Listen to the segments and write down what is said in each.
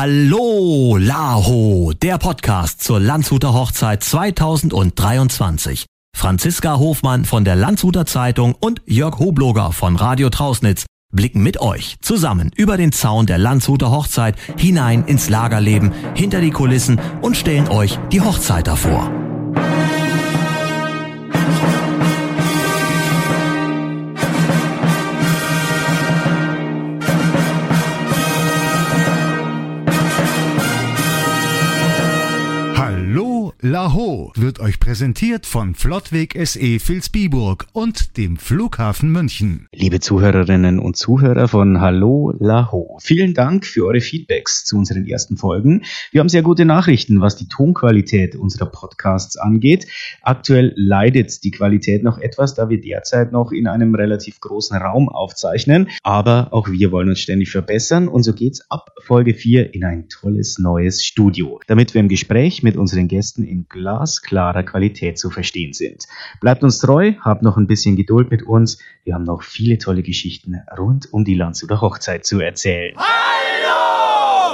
Hallo Laho, der Podcast zur Landshuter Hochzeit 2023. Franziska Hofmann von der Landshuter Zeitung und Jörg Hobloger von Radio Trausnitz blicken mit euch zusammen über den Zaun der Landshuter Hochzeit hinein ins Lagerleben, hinter die Kulissen und stellen euch die Hochzeiter vor. Laho wird euch präsentiert von Flottweg SE Vilsbiburg und dem Flughafen München. Liebe Zuhörerinnen und Zuhörer von Hallo Laho, vielen Dank für eure Feedbacks zu unseren ersten Folgen. Wir haben sehr gute Nachrichten, was die Tonqualität unserer Podcasts angeht. Aktuell leidet die Qualität noch etwas, da wir derzeit noch in einem relativ großen Raum aufzeichnen. Aber auch wir wollen uns ständig verbessern und so geht's ab Folge 4 in ein tolles neues Studio, damit wir im Gespräch mit unseren Gästen in glasklarer Qualität zu verstehen sind. Bleibt uns treu, habt noch ein bisschen Geduld mit uns. Wir haben noch viele tolle Geschichten rund um die Landshuter Hochzeit zu erzählen.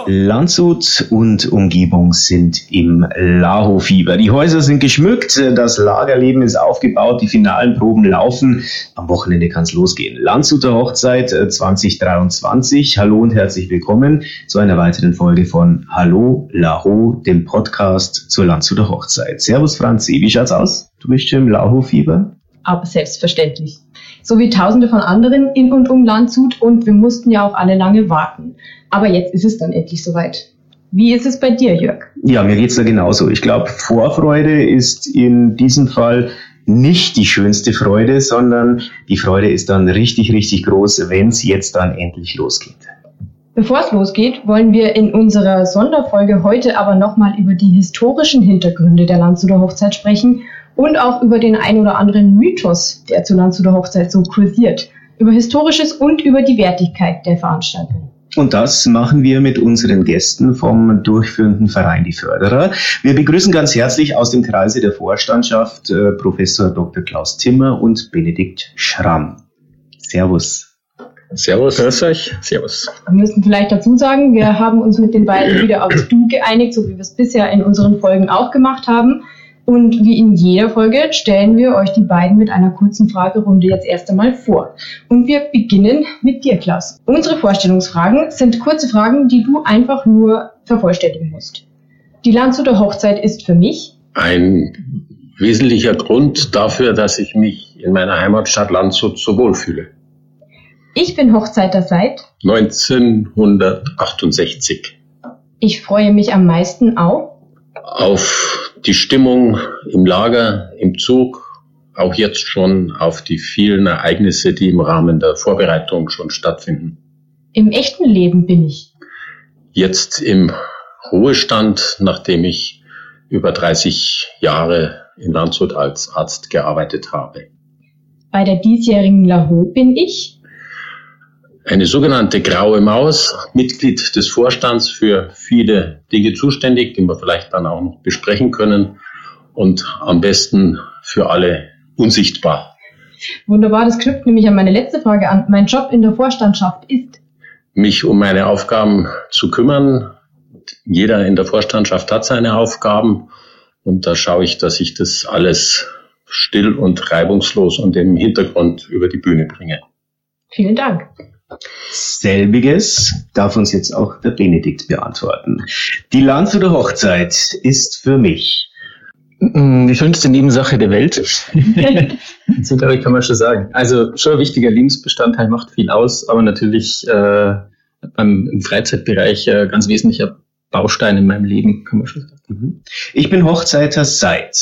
Landshut und Umgebung sind im Laho-Fieber. Die Häuser sind geschmückt, das Lagerleben ist aufgebaut, die finalen Proben laufen. Am Wochenende kann es losgehen. Landshuter Hochzeit 2023. Hallo und herzlich willkommen zu einer weiteren Folge von Hallo Laho, dem Podcast zur Landshuter Hochzeit. Servus Franzi, wie schaut's aus? Du bist schon im Laho-Fieber? Aber selbstverständlich. So wie tausende von anderen in und um Landshut und wir mussten ja auch alle lange warten. Aber jetzt ist es dann endlich soweit. Wie ist es bei dir, Jörg? Ja, mir geht's da genauso. Ich glaube, Vorfreude ist in diesem Fall nicht die schönste Freude, sondern die Freude ist dann richtig, richtig groß, wenn es jetzt dann endlich losgeht. Bevor es losgeht, wollen wir in unserer Sonderfolge heute aber nochmal über die historischen Hintergründe der Landshuter Hochzeit sprechen und auch über den ein oder anderen Mythos, der zur Landshuter Hochzeit so kursiert, über Historisches und über die Wertigkeit der Veranstaltung. Und das machen wir mit unseren Gästen vom durchführenden Verein Die Förderer. Wir begrüßen ganz herzlich aus dem Kreise der Vorstandschaft äh, Professor Dr. Klaus Timmer und Benedikt Schramm. Servus. Servus, grüß euch. Servus. Wir müssen vielleicht dazu sagen, wir haben uns mit den beiden wieder aufs Du geeinigt, so wie wir es bisher in unseren Folgen auch gemacht haben. Und wie in jeder Folge stellen wir euch die beiden mit einer kurzen Fragerunde jetzt erst einmal vor. Und wir beginnen mit dir, Klaus. Unsere Vorstellungsfragen sind kurze Fragen, die du einfach nur vervollständigen musst. Die Landshuter Hochzeit ist für mich ein wesentlicher Grund dafür, dass ich mich in meiner Heimatstadt Landshut so wohlfühle. Ich bin Hochzeiter seit 1968. Ich freue mich am meisten auf auf die Stimmung im Lager, im Zug, auch jetzt schon auf die vielen Ereignisse, die im Rahmen der Vorbereitung schon stattfinden. Im echten Leben bin ich. Jetzt im Ruhestand, nachdem ich über 30 Jahre in Landshut als Arzt gearbeitet habe. Bei der diesjährigen Laho bin ich eine sogenannte graue Maus, Mitglied des Vorstands für viele Dinge zuständig, die wir vielleicht dann auch noch besprechen können und am besten für alle unsichtbar. Wunderbar, das knüpft nämlich an meine letzte Frage an. Mein Job in der Vorstandschaft ist? Mich um meine Aufgaben zu kümmern. Jeder in der Vorstandschaft hat seine Aufgaben und da schaue ich, dass ich das alles still und reibungslos und im Hintergrund über die Bühne bringe. Vielen Dank. Selbiges darf uns jetzt auch der Benedikt beantworten. Die Landshuter Hochzeit ist für mich mm, die schönste Nebensache der Welt. so glaube ich, kann man schon sagen. Also schon ein wichtiger Lebensbestandteil, macht viel aus, aber natürlich äh, beim, im Freizeitbereich äh, ganz wesentlicher Baustein in meinem Leben, kann man schon sagen. Mhm. Ich bin Hochzeiter seit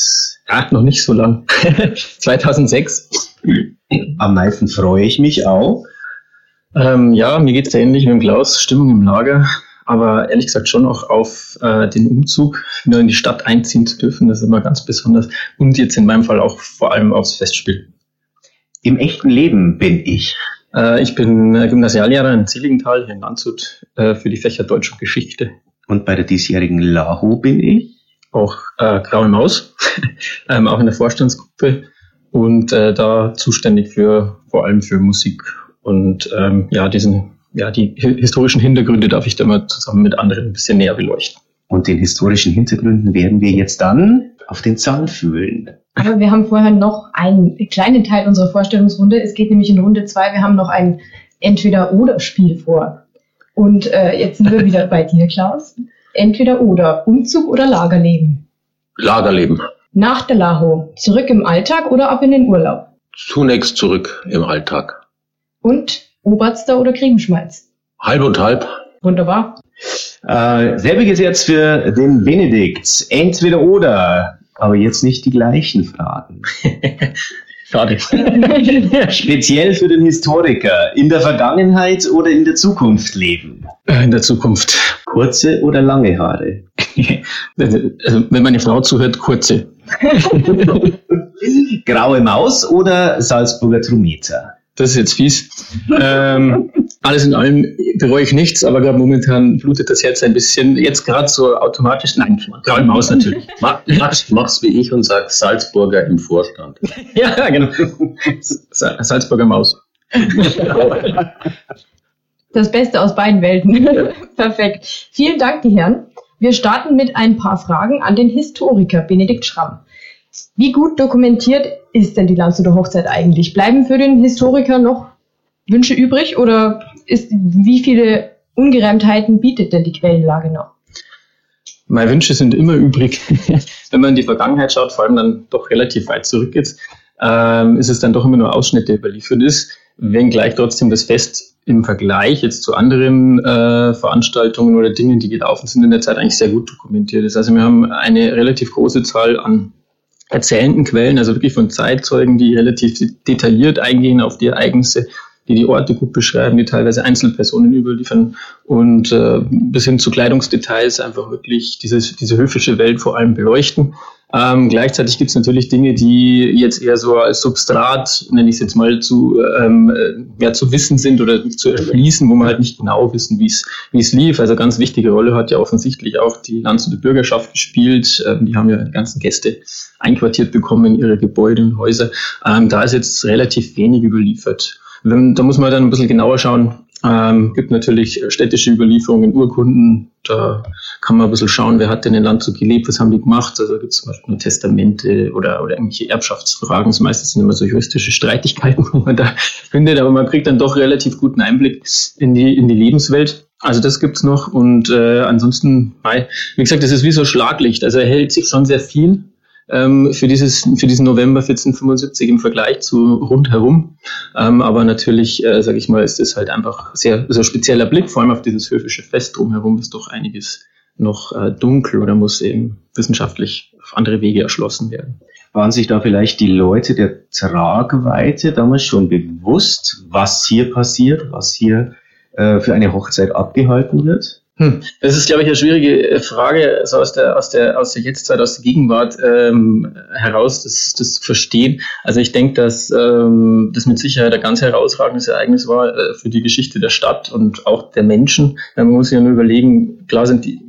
ja, noch nicht so lang. 2006. Am meisten freue ich mich auch ähm, ja, mir geht es ähnlich mit dem Klaus, Stimmung im Lager, aber ehrlich gesagt schon auch auf äh, den Umzug, nur in die Stadt einziehen zu dürfen, das ist immer ganz besonders. Und jetzt in meinem Fall auch vor allem aufs Festspiel. Im echten Leben bin ich. Äh, ich bin äh, Gymnasiallehrer in Zillingenthal, hier in Landshut, äh, für die Fächer Deutsch und Geschichte. Und bei der diesjährigen LAHO bin ich? Auch äh, Graue Maus, ähm, auch in der Vorstandsgruppe und äh, da zuständig für vor allem für Musik und ähm, ja, diesen ja, die historischen Hintergründe darf ich da mal zusammen mit anderen ein bisschen näher beleuchten. Und den historischen Hintergründen werden wir jetzt dann auf den Zahn fühlen. Aber wir haben vorher noch einen kleinen Teil unserer Vorstellungsrunde. Es geht nämlich in Runde zwei. Wir haben noch ein Entweder-Oder-Spiel vor. Und äh, jetzt sind wir wieder bei dir, Klaus. Entweder-Oder. Umzug oder Lagerleben? Lagerleben. Nach der Laho. Zurück im Alltag oder ab in den Urlaub? Zunächst zurück im Alltag. Und Oberster oder Kriegenschmalz? Halb und halb. Wunderbar. Äh, selbiges jetzt für den Benedikt. Entweder oder, aber jetzt nicht die gleichen Fragen. Schade. Speziell für den Historiker. In der Vergangenheit oder in der Zukunft leben? In der Zukunft. Kurze oder lange Haare? Also, wenn meine Frau zuhört, kurze. Graue Maus oder Salzburger Trometer? Das ist jetzt fies. Ähm, alles in allem bereue ich nichts, aber gerade momentan blutet das Herz ein bisschen. Jetzt gerade so automatisch. Nein, graue Maus natürlich. Mach, mach's, mach's wie ich und sag Salzburger im Vorstand. ja, genau. Sa- Salzburger Maus. Das Beste aus beiden Welten. Perfekt. Vielen Dank, die Herren. Wir starten mit ein paar Fragen an den Historiker Benedikt Schramm. Wie gut dokumentiert ist denn die Landshuter Hochzeit eigentlich? Bleiben für den Historiker noch Wünsche übrig oder ist, wie viele Ungereimtheiten bietet denn die Quellenlage noch? Meine Wünsche sind immer übrig. Wenn man in die Vergangenheit schaut, vor allem dann doch relativ weit zurück jetzt, ähm, ist es dann doch immer nur Ausschnitte überliefert ist, wenngleich trotzdem das Fest im Vergleich jetzt zu anderen äh, Veranstaltungen oder Dingen, die gelaufen sind in der Zeit, eigentlich sehr gut dokumentiert ist. Also wir haben eine relativ große Zahl an erzählenden Quellen, also wirklich von Zeitzeugen, die relativ detailliert eingehen auf die Ereignisse, die die Orte gut beschreiben, die teilweise Einzelpersonen überliefern und äh, bis hin zu Kleidungsdetails einfach wirklich dieses, diese höfische Welt vor allem beleuchten. Ähm, gleichzeitig gibt es natürlich Dinge, die jetzt eher so als Substrat, nenne ich es jetzt mal, zu, ähm, äh, ja, zu wissen sind oder zu erschließen, wo man halt nicht genau wissen, wie es lief. Also ganz wichtige Rolle hat ja offensichtlich auch die Landshuter Bürgerschaft gespielt. Ähm, die haben ja die ganzen Gäste einquartiert bekommen in ihre Gebäude und Häuser. Ähm, da ist jetzt relativ wenig überliefert. Wenn, da muss man dann ein bisschen genauer schauen. Ähm, gibt natürlich städtische Überlieferungen, Urkunden. Da kann man ein bisschen schauen, wer hat denn in Landshut gelebt, was haben die gemacht. Also gibt es zum Beispiel Testamente oder, oder irgendwelche Erbschaftsfragen. Das meiste sind immer so juristische Streitigkeiten, wo man da findet. Aber man kriegt dann doch relativ guten Einblick in die, in die Lebenswelt. Also das gibt's noch. Und äh, ansonsten, wie gesagt, das ist wie so Schlaglicht. Also er hält sich schon sehr viel ähm, für, dieses, für diesen November 1475 im Vergleich zu rundherum. Ähm, aber natürlich, äh, sage ich mal, ist es halt einfach sehr, sehr spezieller Blick, vor allem auf dieses höfische Fest drumherum ist doch einiges noch äh, dunkel oder muss eben wissenschaftlich auf andere Wege erschlossen werden. Waren sich da vielleicht die Leute der Tragweite damals schon bewusst, was hier passiert, was hier äh, für eine Hochzeit abgehalten wird? Hm. Das ist, glaube ich, eine schwierige äh, Frage, also aus der, aus der, aus der Jetztzeit, aus der Gegenwart ähm, heraus, das, das zu verstehen. Also ich denke, dass ähm, das mit Sicherheit ein ganz herausragendes Ereignis war äh, für die Geschichte der Stadt und auch der Menschen. Man muss sich ja nur überlegen, klar sind die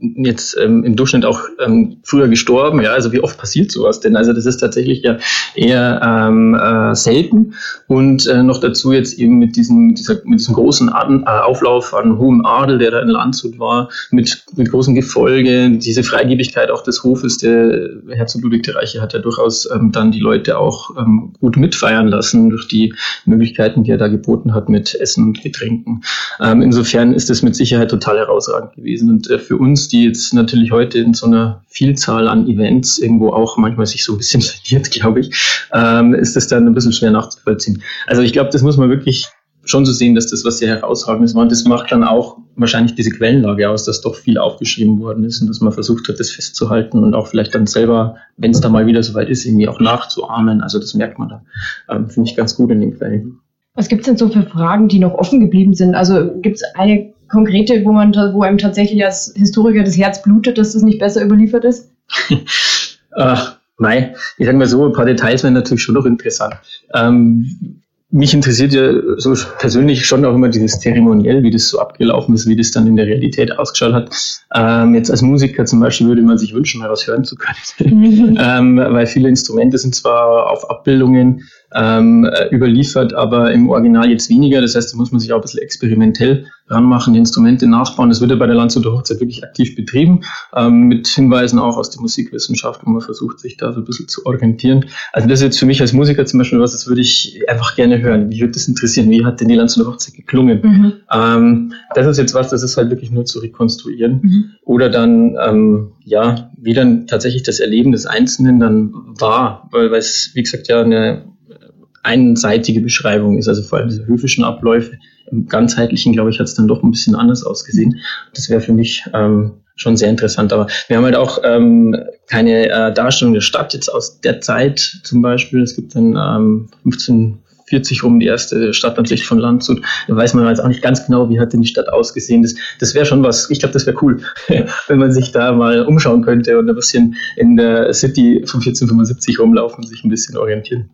jetzt ähm, im Durchschnitt auch ähm, früher gestorben. Ja, also wie oft passiert sowas denn? Also das ist tatsächlich ja eher ähm, äh, selten und äh, noch dazu jetzt eben mit diesem dieser, mit diesem großen Aden, äh, Auflauf an hohem Adel, der da in Landshut war, mit mit großem Gefolge, diese Freigebigkeit auch des Hofes. Der Herzog Ludwig der Reiche hat ja durchaus ähm, dann die Leute auch ähm, gut mitfeiern lassen durch die Möglichkeiten, die er da geboten hat mit Essen und Getränken. Ähm, insofern ist das mit Sicherheit total herausragend gewesen und äh, für uns die jetzt natürlich heute in so einer Vielzahl an Events irgendwo auch manchmal sich so ein bisschen verliert, glaube ich, ähm, ist das dann ein bisschen schwer nachzuvollziehen. Also ich glaube, das muss man wirklich schon so sehen, dass das was sehr herausragendes war. Und das macht dann auch wahrscheinlich diese Quellenlage aus, dass doch viel aufgeschrieben worden ist und dass man versucht hat, das festzuhalten und auch vielleicht dann selber, wenn es da mal wieder soweit ist, irgendwie auch nachzuahmen. Also das merkt man da, ähm, finde ich ganz gut in den Quellen. Was gibt's denn so für Fragen, die noch offen geblieben sind? Also gibt's eine konkrete, wo man, wo einem tatsächlich als Historiker das Herz blutet, dass das nicht besser überliefert ist? Ach, Mei, ich sage mal so, ein paar Details wären natürlich schon noch interessant. Ähm, mich interessiert ja so persönlich schon auch immer dieses Zeremoniell, wie das so abgelaufen ist, wie das dann in der Realität ausgeschaut hat. Ähm, jetzt als Musiker zum Beispiel würde man sich wünschen, mal was hören zu können. ähm, weil viele Instrumente sind zwar auf Abbildungen ähm, äh, überliefert, aber im Original jetzt weniger. Das heißt, da muss man sich auch ein bisschen experimentell ranmachen, die Instrumente nachbauen. Das wird ja bei der Landshuter Hochzeit wirklich aktiv betrieben, ähm, mit Hinweisen auch aus der Musikwissenschaft, wo man versucht, sich da so ein bisschen zu orientieren. Also das ist jetzt für mich als Musiker zum Beispiel was, das würde ich einfach gerne hören. Wie würde das interessieren? Wie hat denn die Landshuter Hochzeit geklungen? Mhm. Ähm, das ist jetzt was, das ist halt wirklich nur zu rekonstruieren. Mhm. Oder dann, ähm, ja, wie dann tatsächlich das Erleben des Einzelnen dann war, weil, weil es, wie gesagt, ja eine einseitige Beschreibung ist, also vor allem diese höfischen Abläufe. Im ganzheitlichen, glaube ich, hat es dann doch ein bisschen anders ausgesehen. Das wäre für mich ähm, schon sehr interessant. Aber wir haben halt auch ähm, keine äh, Darstellung der Stadt jetzt aus der Zeit zum Beispiel. Es gibt dann ähm, 1540 rum die erste Stadtansicht von Landshut. Da weiß man jetzt auch nicht ganz genau, wie hat denn die Stadt ausgesehen. Das, das wäre schon was, ich glaube, das wäre cool, wenn man sich da mal umschauen könnte und ein bisschen in der City von 1475 rumlaufen und sich ein bisschen orientieren.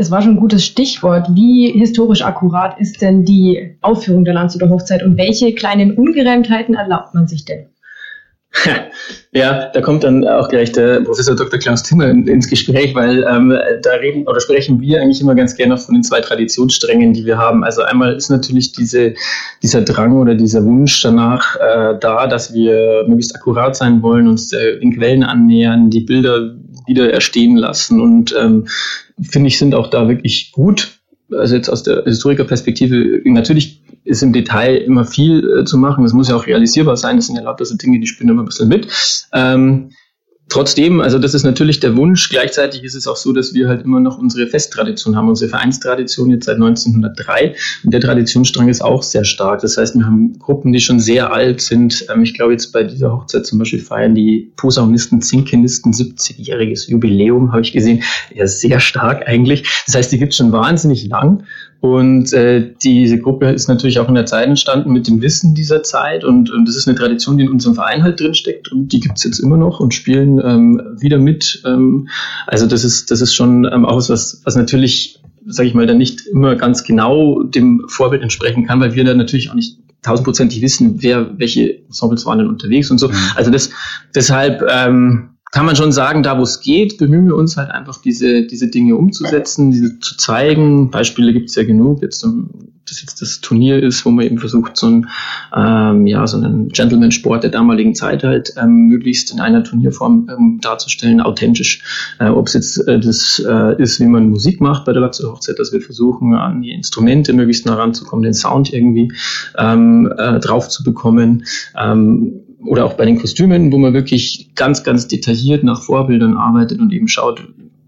Das war schon ein gutes Stichwort. Wie historisch akkurat ist denn die Aufführung der Landshuter Hochzeit und welche kleinen Ungereimtheiten erlaubt man sich denn? Ja, da kommt dann auch gleich der Professor Dr. Klaus Timmer ins Gespräch, weil ähm, da reden oder sprechen wir eigentlich immer ganz gerne von den zwei Traditionssträngen, die wir haben. Also einmal ist natürlich diese, dieser Drang oder dieser Wunsch danach äh, da, dass wir möglichst akkurat sein wollen, uns äh, den Quellen annähern, die Bilder wieder erstehen lassen und ähm, finde ich, sind auch da wirklich gut. Also jetzt aus der Historikerperspektive, natürlich ist im Detail immer viel äh, zu machen. Das muss ja auch realisierbar sein. Das sind ja lauter so Dinge, die spielen immer ein bisschen mit. Ähm, Trotzdem, also das ist natürlich der Wunsch. Gleichzeitig ist es auch so, dass wir halt immer noch unsere Festtradition haben, unsere Vereinstradition jetzt seit 1903. Und der Traditionsstrang ist auch sehr stark. Das heißt, wir haben Gruppen, die schon sehr alt sind. Ähm, ich glaube, jetzt bei dieser Hochzeit zum Beispiel feiern die Posaunisten, Zinkenisten 70-jähriges Jubiläum, habe ich gesehen. Ja, sehr stark eigentlich. Das heißt, die gibt es schon wahnsinnig lang. Und äh, diese Gruppe ist natürlich auch in der Zeit entstanden mit dem Wissen dieser Zeit und, und das ist eine Tradition, die in unserem Verein halt drin steckt und die gibt's jetzt immer noch und spielen ähm, wieder mit. Ähm, also das ist, das ist schon ähm, auch was, was natürlich, sage ich mal, dann nicht immer ganz genau dem Vorbild entsprechen kann, weil wir da natürlich auch nicht tausendprozentig wissen, wer welche Ensembles waren denn unterwegs und so. Mhm. Also das deshalb ähm, kann man schon sagen, da wo es geht, bemühen wir uns halt einfach diese, diese Dinge umzusetzen, diese zu zeigen. Beispiele gibt es ja genug. Jetzt, das jetzt das Turnier ist, wo man eben versucht, so ein ähm, ja, so einen Gentleman-Sport der damaligen Zeit halt ähm, möglichst in einer Turnierform ähm, darzustellen, authentisch. Äh, Ob es jetzt äh, das äh, ist, wie man Musik macht bei der Latze Hochzeit, dass wir versuchen, an die Instrumente möglichst nah ranzukommen, den Sound irgendwie ähm, äh, drauf zu bekommen. Ähm, oder auch bei den Kostümen, wo man wirklich ganz, ganz detailliert nach Vorbildern arbeitet und eben schaut,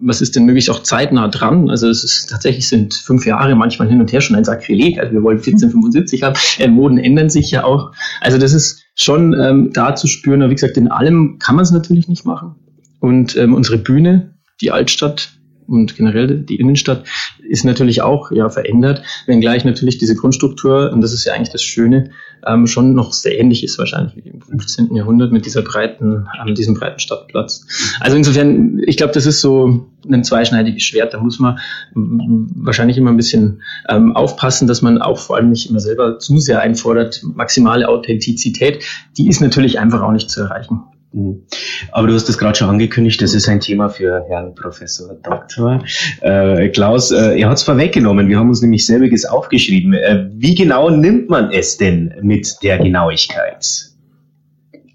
was ist denn möglichst auch zeitnah dran? Also es ist tatsächlich sind fünf Jahre manchmal hin und her schon ein Sakrileg. Also wir wollen 1475 haben. Äh, Moden ändern sich ja auch. Also das ist schon ähm, da zu spüren. Aber wie gesagt, in allem kann man es natürlich nicht machen. Und ähm, unsere Bühne, die Altstadt, und generell die Innenstadt ist natürlich auch ja verändert, wenngleich natürlich diese Grundstruktur, und das ist ja eigentlich das Schöne, ähm, schon noch sehr ähnlich ist wahrscheinlich wie im 15. Jahrhundert mit dieser breiten, ähm, diesem breiten Stadtplatz. Also insofern, ich glaube, das ist so ein zweischneidiges Schwert. Da muss man wahrscheinlich immer ein bisschen ähm, aufpassen, dass man auch vor allem nicht immer selber zu sehr einfordert. Maximale Authentizität, die ist natürlich einfach auch nicht zu erreichen. Mhm. Aber du hast es gerade schon angekündigt, das ist ein Thema für Herrn Professor Dr. Äh, Klaus. Äh, er hat es vorweggenommen, wir haben uns nämlich selbiges aufgeschrieben. Äh, wie genau nimmt man es denn mit der Genauigkeit?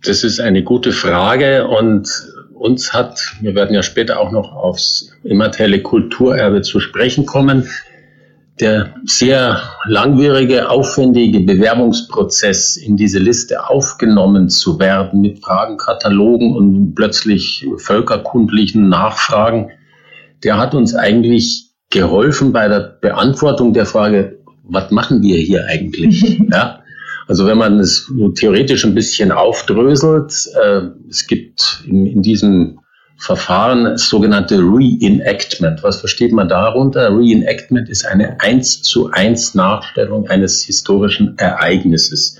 Das ist eine gute Frage und uns hat, wir werden ja später auch noch aufs immaterielle Kulturerbe zu sprechen kommen, der sehr langwierige, aufwendige Bewerbungsprozess in diese Liste aufgenommen zu werden mit Fragenkatalogen und plötzlich völkerkundlichen Nachfragen, der hat uns eigentlich geholfen bei der Beantwortung der Frage, was machen wir hier eigentlich? ja? Also wenn man es theoretisch ein bisschen aufdröselt, äh, es gibt in, in diesem Verfahren, das sogenannte Reenactment. Was versteht man darunter? Reenactment ist eine eins zu eins Nachstellung eines historischen Ereignisses.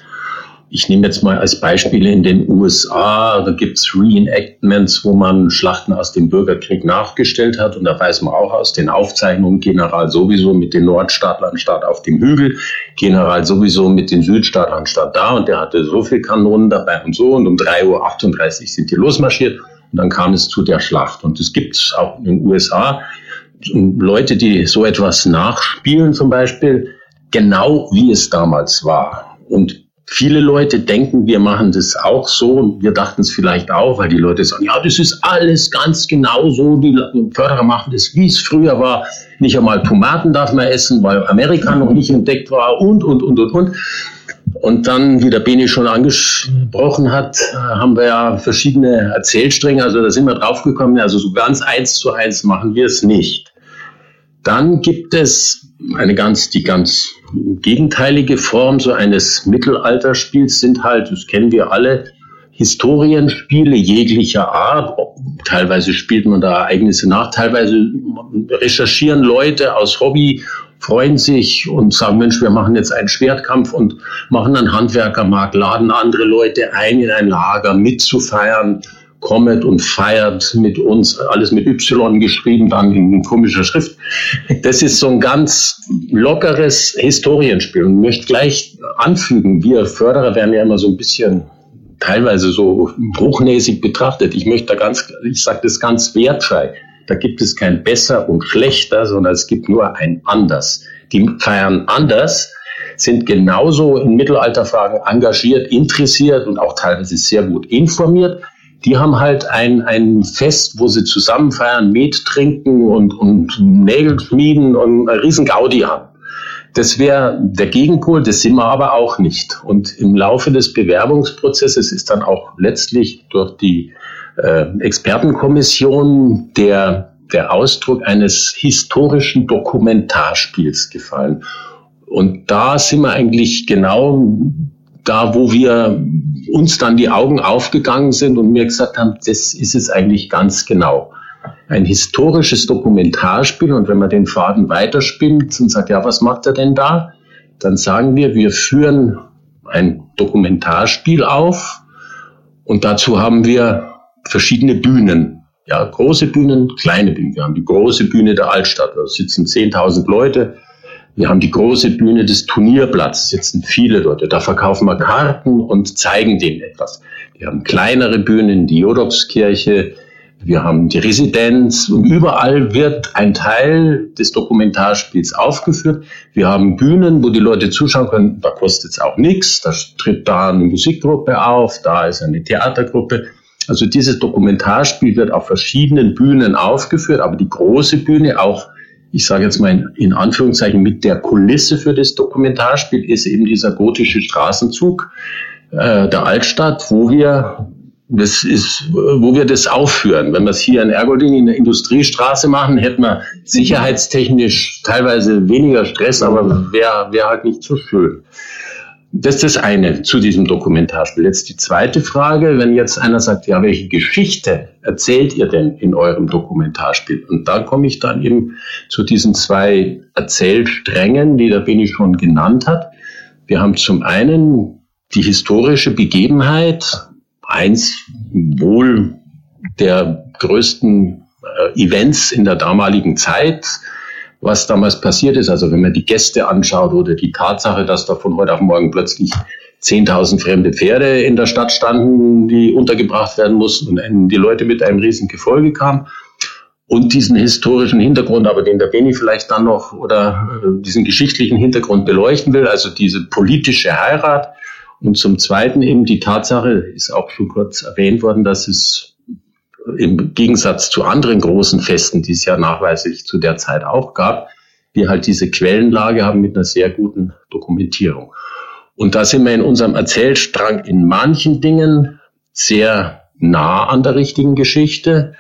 Ich nehme jetzt mal als Beispiel in den USA, da gibt's Reenactments, wo man Schlachten aus dem Bürgerkrieg nachgestellt hat. Und da weiß man auch aus den Aufzeichnungen, General sowieso mit den Nordstaatlern statt auf dem Hügel, General sowieso mit den Südstaatlern statt da. Und der hatte so viel Kanonen dabei und so. Und um 3.38 Uhr sind die losmarschiert. Und dann kam es zu der Schlacht. Und es gibt auch in den USA Leute, die so etwas nachspielen zum Beispiel, genau wie es damals war. Und viele Leute denken, wir machen das auch so und wir dachten es vielleicht auch, weil die Leute sagen, ja, das ist alles ganz genau so, die Förderer machen das, wie es früher war. Nicht einmal Tomaten darf man essen, weil Amerika noch nicht entdeckt war und, und, und, und, und. Und dann, wie der Beni schon angesprochen hat, äh, haben wir ja verschiedene Erzählstränge. Also da sind wir draufgekommen, also so ganz eins zu eins machen wir es nicht. Dann gibt es eine ganz, die ganz gegenteilige Form so eines Mittelalterspiels sind halt, das kennen wir alle, Historienspiele jeglicher Art. Teilweise spielt man da Ereignisse nach, teilweise recherchieren Leute aus Hobby freuen sich und sagen, Mensch, wir machen jetzt einen Schwertkampf und machen einen Handwerkermarkt, laden andere Leute ein, in ein Lager mitzufeiern, kommet und feiert mit uns, alles mit Y geschrieben, dann in komischer Schrift. Das ist so ein ganz lockeres Historienspiel und möchte gleich anfügen, wir Förderer werden ja immer so ein bisschen teilweise so bruchnäsig betrachtet. Ich möchte da ganz, ich sage das ganz wertfrei. Da gibt es kein besser und schlechter, sondern es gibt nur ein anders. Die feiern anders, sind genauso in Mittelalterfragen engagiert, interessiert und auch teilweise sehr gut informiert. Die haben halt ein, ein Fest, wo sie zusammen feiern, Met trinken und, und Nägel schmieden und eine riesen Gaudi haben. Das wäre der Gegenpol, das sind wir aber auch nicht. Und im Laufe des Bewerbungsprozesses ist dann auch letztlich durch die äh, Expertenkommission der, der Ausdruck eines historischen Dokumentarspiels gefallen. Und da sind wir eigentlich genau da, wo wir uns dann die Augen aufgegangen sind und mir gesagt haben, das ist es eigentlich ganz genau. Ein historisches Dokumentarspiel und wenn man den Faden weiterspinnt und sagt, ja, was macht er denn da? Dann sagen wir, wir führen ein Dokumentarspiel auf und dazu haben wir verschiedene Bühnen. Ja, große Bühnen, kleine Bühnen. Wir haben die große Bühne der Altstadt, da sitzen 10.000 Leute. Wir haben die große Bühne des Turnierplatzes, sitzen viele Leute. Da verkaufen wir Karten und zeigen denen etwas. Wir haben kleinere Bühnen, die Jodokskirche, wir haben die Residenz und überall wird ein Teil des Dokumentarspiels aufgeführt. Wir haben Bühnen, wo die Leute zuschauen können, da kostet es auch nichts, da tritt da eine Musikgruppe auf, da ist eine Theatergruppe. Also dieses Dokumentarspiel wird auf verschiedenen Bühnen aufgeführt, aber die große Bühne auch, ich sage jetzt mal in Anführungszeichen, mit der Kulisse für das Dokumentarspiel ist eben dieser gotische Straßenzug äh, der Altstadt, wo wir das ist, wo wir das aufführen. Wenn wir es hier in Ergolding in der Industriestraße machen, hätten wir sicherheitstechnisch teilweise weniger Stress, aber wäre wär halt nicht so schön. Das ist das eine zu diesem Dokumentarspiel. Jetzt die zweite Frage, wenn jetzt einer sagt, ja, welche Geschichte erzählt ihr denn in eurem Dokumentarspiel? Und da komme ich dann eben zu diesen zwei Erzählsträngen, die der Beni schon genannt hat. Wir haben zum einen die historische Begebenheit, eins wohl der größten äh, Events in der damaligen Zeit, was damals passiert ist. Also wenn man die Gäste anschaut oder die Tatsache, dass da von heute auf morgen plötzlich 10.000 fremde Pferde in der Stadt standen, die untergebracht werden mussten und die Leute mit einem riesen Gefolge kamen. Und diesen historischen Hintergrund, aber den der Beni vielleicht dann noch oder äh, diesen geschichtlichen Hintergrund beleuchten will, also diese politische Heirat. Und zum Zweiten eben die Tatsache, ist auch schon kurz erwähnt worden, dass es im Gegensatz zu anderen großen Festen, die es ja nachweislich zu der Zeit auch gab, wir halt diese Quellenlage haben mit einer sehr guten Dokumentierung. Und da sind wir in unserem Erzählstrang in manchen Dingen sehr nah an der richtigen Geschichte,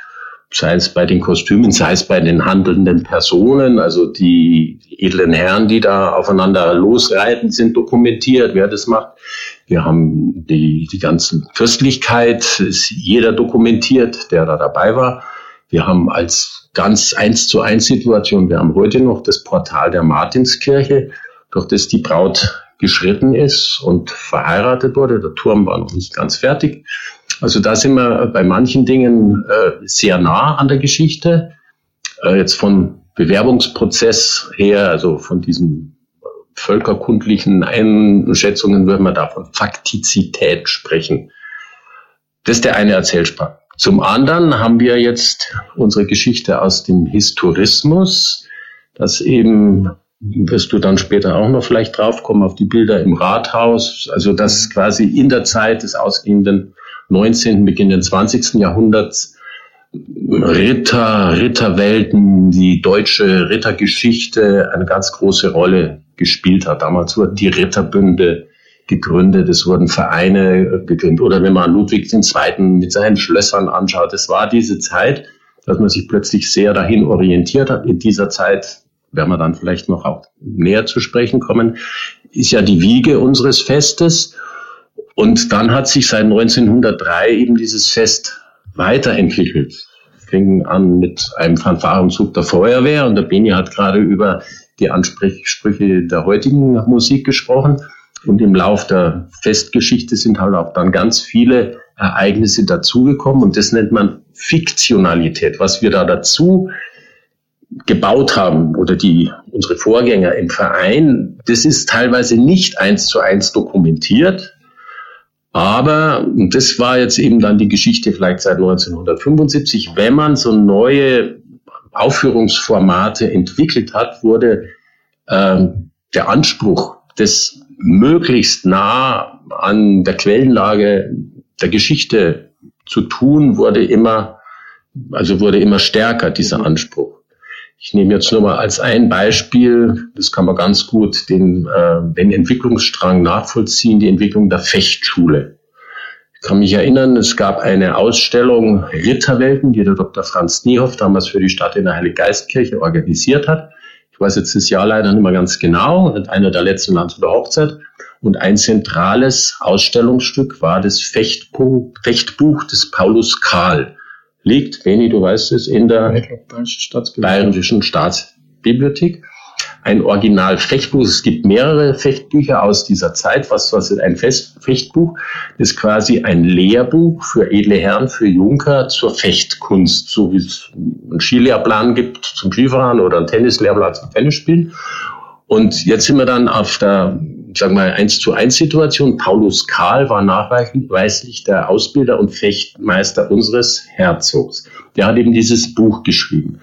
sei es bei den Kostümen, sei es bei den handelnden Personen, also die edlen Herren, die da aufeinander losreiten, sind dokumentiert, wer das macht. Wir haben die, die ganzen Fürstlichkeit, ist jeder dokumentiert, der da dabei war. Wir haben als ganz eins zu eins Situation, wir haben heute noch das Portal der Martinskirche, durch das die Braut geschritten ist und verheiratet wurde. Der Turm war noch nicht ganz fertig. Also da sind wir bei manchen Dingen äh, sehr nah an der Geschichte. Äh, jetzt von Bewerbungsprozess her, also von diesen völkerkundlichen Einschätzungen würde man da von Faktizität sprechen. Das ist der eine Erzählstrang. Zum anderen haben wir jetzt unsere Geschichte aus dem Historismus, das eben wirst du dann später auch noch vielleicht draufkommen auf die Bilder im Rathaus, also das quasi in der Zeit des ausgehenden 19., beginnenden 20. Jahrhunderts Ritter, Ritterwelten, die deutsche Rittergeschichte eine ganz große Rolle gespielt hat. Damals wurden die Ritterbünde gegründet, es wurden Vereine gegründet. Oder wenn man Ludwig II. mit seinen Schlössern anschaut, es war diese Zeit, dass man sich plötzlich sehr dahin orientiert hat. In dieser Zeit werden wir dann vielleicht noch auch näher zu sprechen kommen, ist ja die Wiege unseres Festes. Und dann hat sich seit 1903 eben dieses Fest weiterentwickelt. Fing an mit einem Fanfarenzug der Feuerwehr und der Beni hat gerade über die Ansprüche der heutigen Musik gesprochen. Und im Lauf der Festgeschichte sind halt auch dann ganz viele Ereignisse dazugekommen und das nennt man Fiktionalität. Was wir da dazu gebaut haben oder die unsere Vorgänger im Verein, das ist teilweise nicht eins zu eins dokumentiert. Aber und das war jetzt eben dann die Geschichte vielleicht seit 1975, wenn man so neue Aufführungsformate entwickelt hat, wurde äh, der Anspruch, das möglichst nah an der Quellenlage der Geschichte zu tun, wurde immer, also wurde immer stärker, dieser Anspruch. Ich nehme jetzt nur mal als ein Beispiel, das kann man ganz gut den, äh, den Entwicklungsstrang nachvollziehen, die Entwicklung der Fechtschule. Ich kann mich erinnern, es gab eine Ausstellung Ritterwelten, die der Dr. Franz Niehoff damals für die Stadt in der Heiliggeistkirche organisiert hat. Ich weiß jetzt das Jahr leider nicht mehr ganz genau, einer der letzten Lands der Hochzeit. Und ein zentrales Ausstellungsstück war das Fechtbuch, Fechtbuch des Paulus Karl liegt, Beni, du weißt es, in der Bayerischen Staatsbibliothek. Ein Original-Fechtbuch. Es gibt mehrere Fechtbücher aus dieser Zeit. Was, was ist ein Fest Fechtbuch? Das ist quasi ein Lehrbuch für edle Herren, für Junker zur Fechtkunst, so wie es einen Skilehrplan gibt zum Skifahren oder einen Tennislehrplan zum Tennisspielen. Und jetzt sind wir dann auf der wir mal, 1 zu 1 Situation. Paulus Karl war nachweislich der Ausbilder und Fechtmeister unseres Herzogs. Der hat eben dieses Buch geschrieben.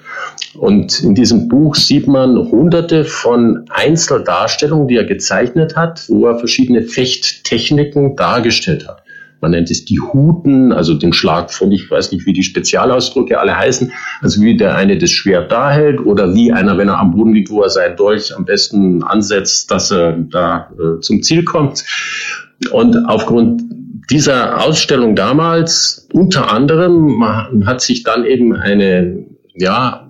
Und in diesem Buch sieht man hunderte von Einzeldarstellungen, die er gezeichnet hat, wo er verschiedene Fechttechniken dargestellt hat. Man nennt es die Huten, also den Schlag von, ich weiß nicht, wie die Spezialausdrücke alle heißen, also wie der eine das Schwert da hält oder wie einer, wenn er am Boden liegt, wo er sein Dolch am besten ansetzt, dass er da äh, zum Ziel kommt. Und aufgrund dieser Ausstellung damals, unter anderem, hat sich dann eben eine, ja,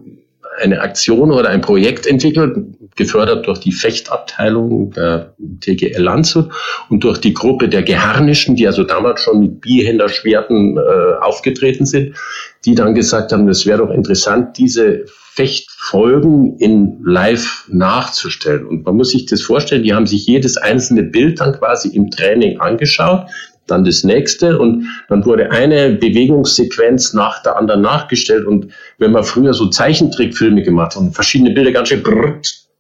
eine Aktion oder ein Projekt entwickelt, gefördert durch die Fechtabteilung der TGL Landshut und durch die Gruppe der Geharnischen, die also damals schon mit Bierhänderschwerten äh, aufgetreten sind, die dann gesagt haben, es wäre doch interessant, diese Fechtfolgen in live nachzustellen. Und man muss sich das vorstellen, die haben sich jedes einzelne Bild dann quasi im Training angeschaut, dann das nächste und dann wurde eine Bewegungssequenz nach der anderen nachgestellt und wenn man früher so Zeichentrickfilme gemacht hat und verschiedene Bilder ganz schön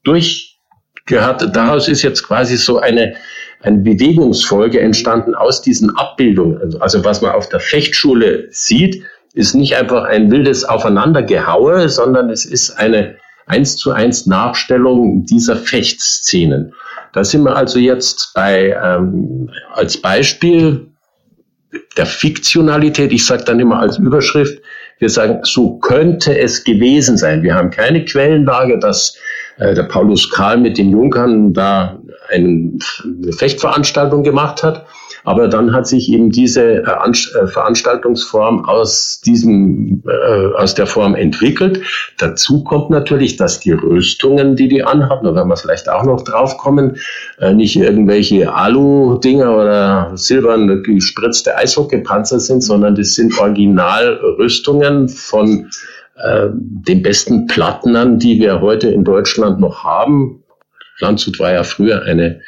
durchgehört, daraus ist jetzt quasi so eine, eine Bewegungsfolge entstanden aus diesen Abbildungen. Also, also was man auf der Fechtschule sieht, ist nicht einfach ein wildes Aufeinandergehaue, sondern es ist eine eins zu eins Nachstellung dieser Fechtszenen. Da sind wir also jetzt bei, ähm, als Beispiel der Fiktionalität, ich sage dann immer als Überschrift, wir sagen, so könnte es gewesen sein. Wir haben keine Quellenlage, dass äh, der Paulus Karl mit den Junkern da eine Fechtveranstaltung gemacht hat. Aber dann hat sich eben diese äh, äh, Veranstaltungsform aus diesem, äh, aus der Form entwickelt. Dazu kommt natürlich, dass die Rüstungen, die die anhaben, da werden wir vielleicht auch noch drauf kommen, nicht irgendwelche Alu-Dinger oder silbern gespritzte Eishockeypanzer sind, sondern das sind Originalrüstungen von äh, den besten Plattnern, die wir heute in Deutschland noch haben. Landshut war ja früher eine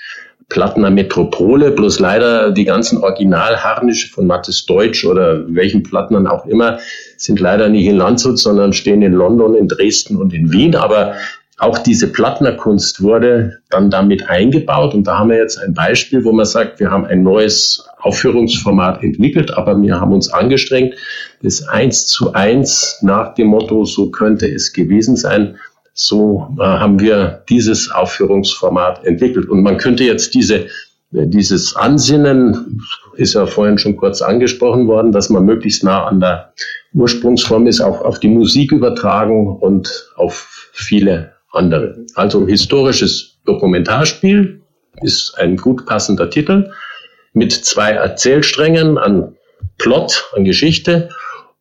Plattner Metropole, bloß leider die ganzen Originalharnische von Mattes Deutsch oder welchen Plattnern auch immer sind leider nicht in Landshut, sondern stehen in London, in Dresden und in Wien. Aber auch diese Plattnerkunst wurde dann damit eingebaut. Und da haben wir jetzt ein Beispiel, wo man sagt, wir haben ein neues Aufführungsformat entwickelt, aber wir haben uns angestrengt, das eins zu eins nach dem Motto, so könnte es gewesen sein, so äh, haben wir dieses Aufführungsformat entwickelt. Und man könnte jetzt diese, dieses Ansinnen, ist ja vorhin schon kurz angesprochen worden, dass man möglichst nah an der Ursprungsform ist, auch auf die Musik übertragen und auf viele andere. Also historisches Dokumentarspiel ist ein gut passender Titel mit zwei Erzählsträngen an Plot, an Geschichte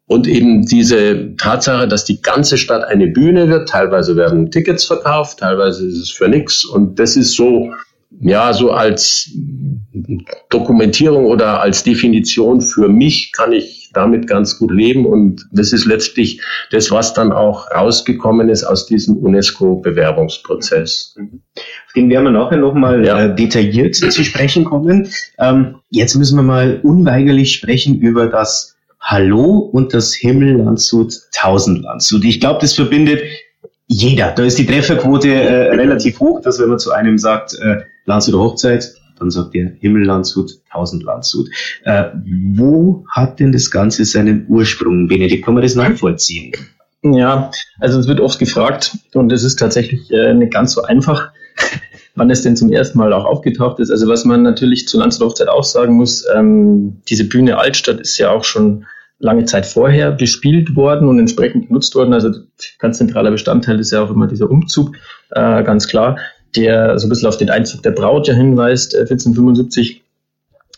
und eben diese Tatsache, dass die ganze Stadt eine Bühne wird. Teilweise werden Tickets verkauft, teilweise ist es für nichts. Und das ist so, ja, so als Dokumentierung oder als Definition für mich kann ich damit ganz gut leben. Und das ist letztlich das, was dann auch rausgekommen ist aus diesem UNESCO-Bewerbungsprozess. Auf den werden wir nachher nochmal ja. äh, detailliert zu sprechen kommen. Ähm, jetzt müssen wir mal unweigerlich sprechen über das Hallo und das Himmel Landshut Tausend Landshut. Ich glaube, das verbindet jeder. Da ist die Trefferquote äh, relativ hoch, dass wenn man zu einem sagt, äh, Landshuter Hochzeit, dann sagt er Himmel Landshut, Tausend Landshut. Äh, wo hat denn das Ganze seinen Ursprung, Benedikt? Kann man das nachvollziehen? Ja, also es wird oft gefragt und es ist tatsächlich äh, nicht ganz so einfach wann es denn zum ersten Mal auch aufgetaucht ist. Also was man natürlich zur Landshuter Hochzeit auch sagen muss, ähm, diese Bühne Altstadt ist ja auch schon lange Zeit vorher bespielt worden und entsprechend genutzt worden. Also ganz zentraler Bestandteil ist ja auch immer dieser Umzug, äh, ganz klar, der so ein bisschen auf den Einzug der Braut ja hinweist, äh, 1475.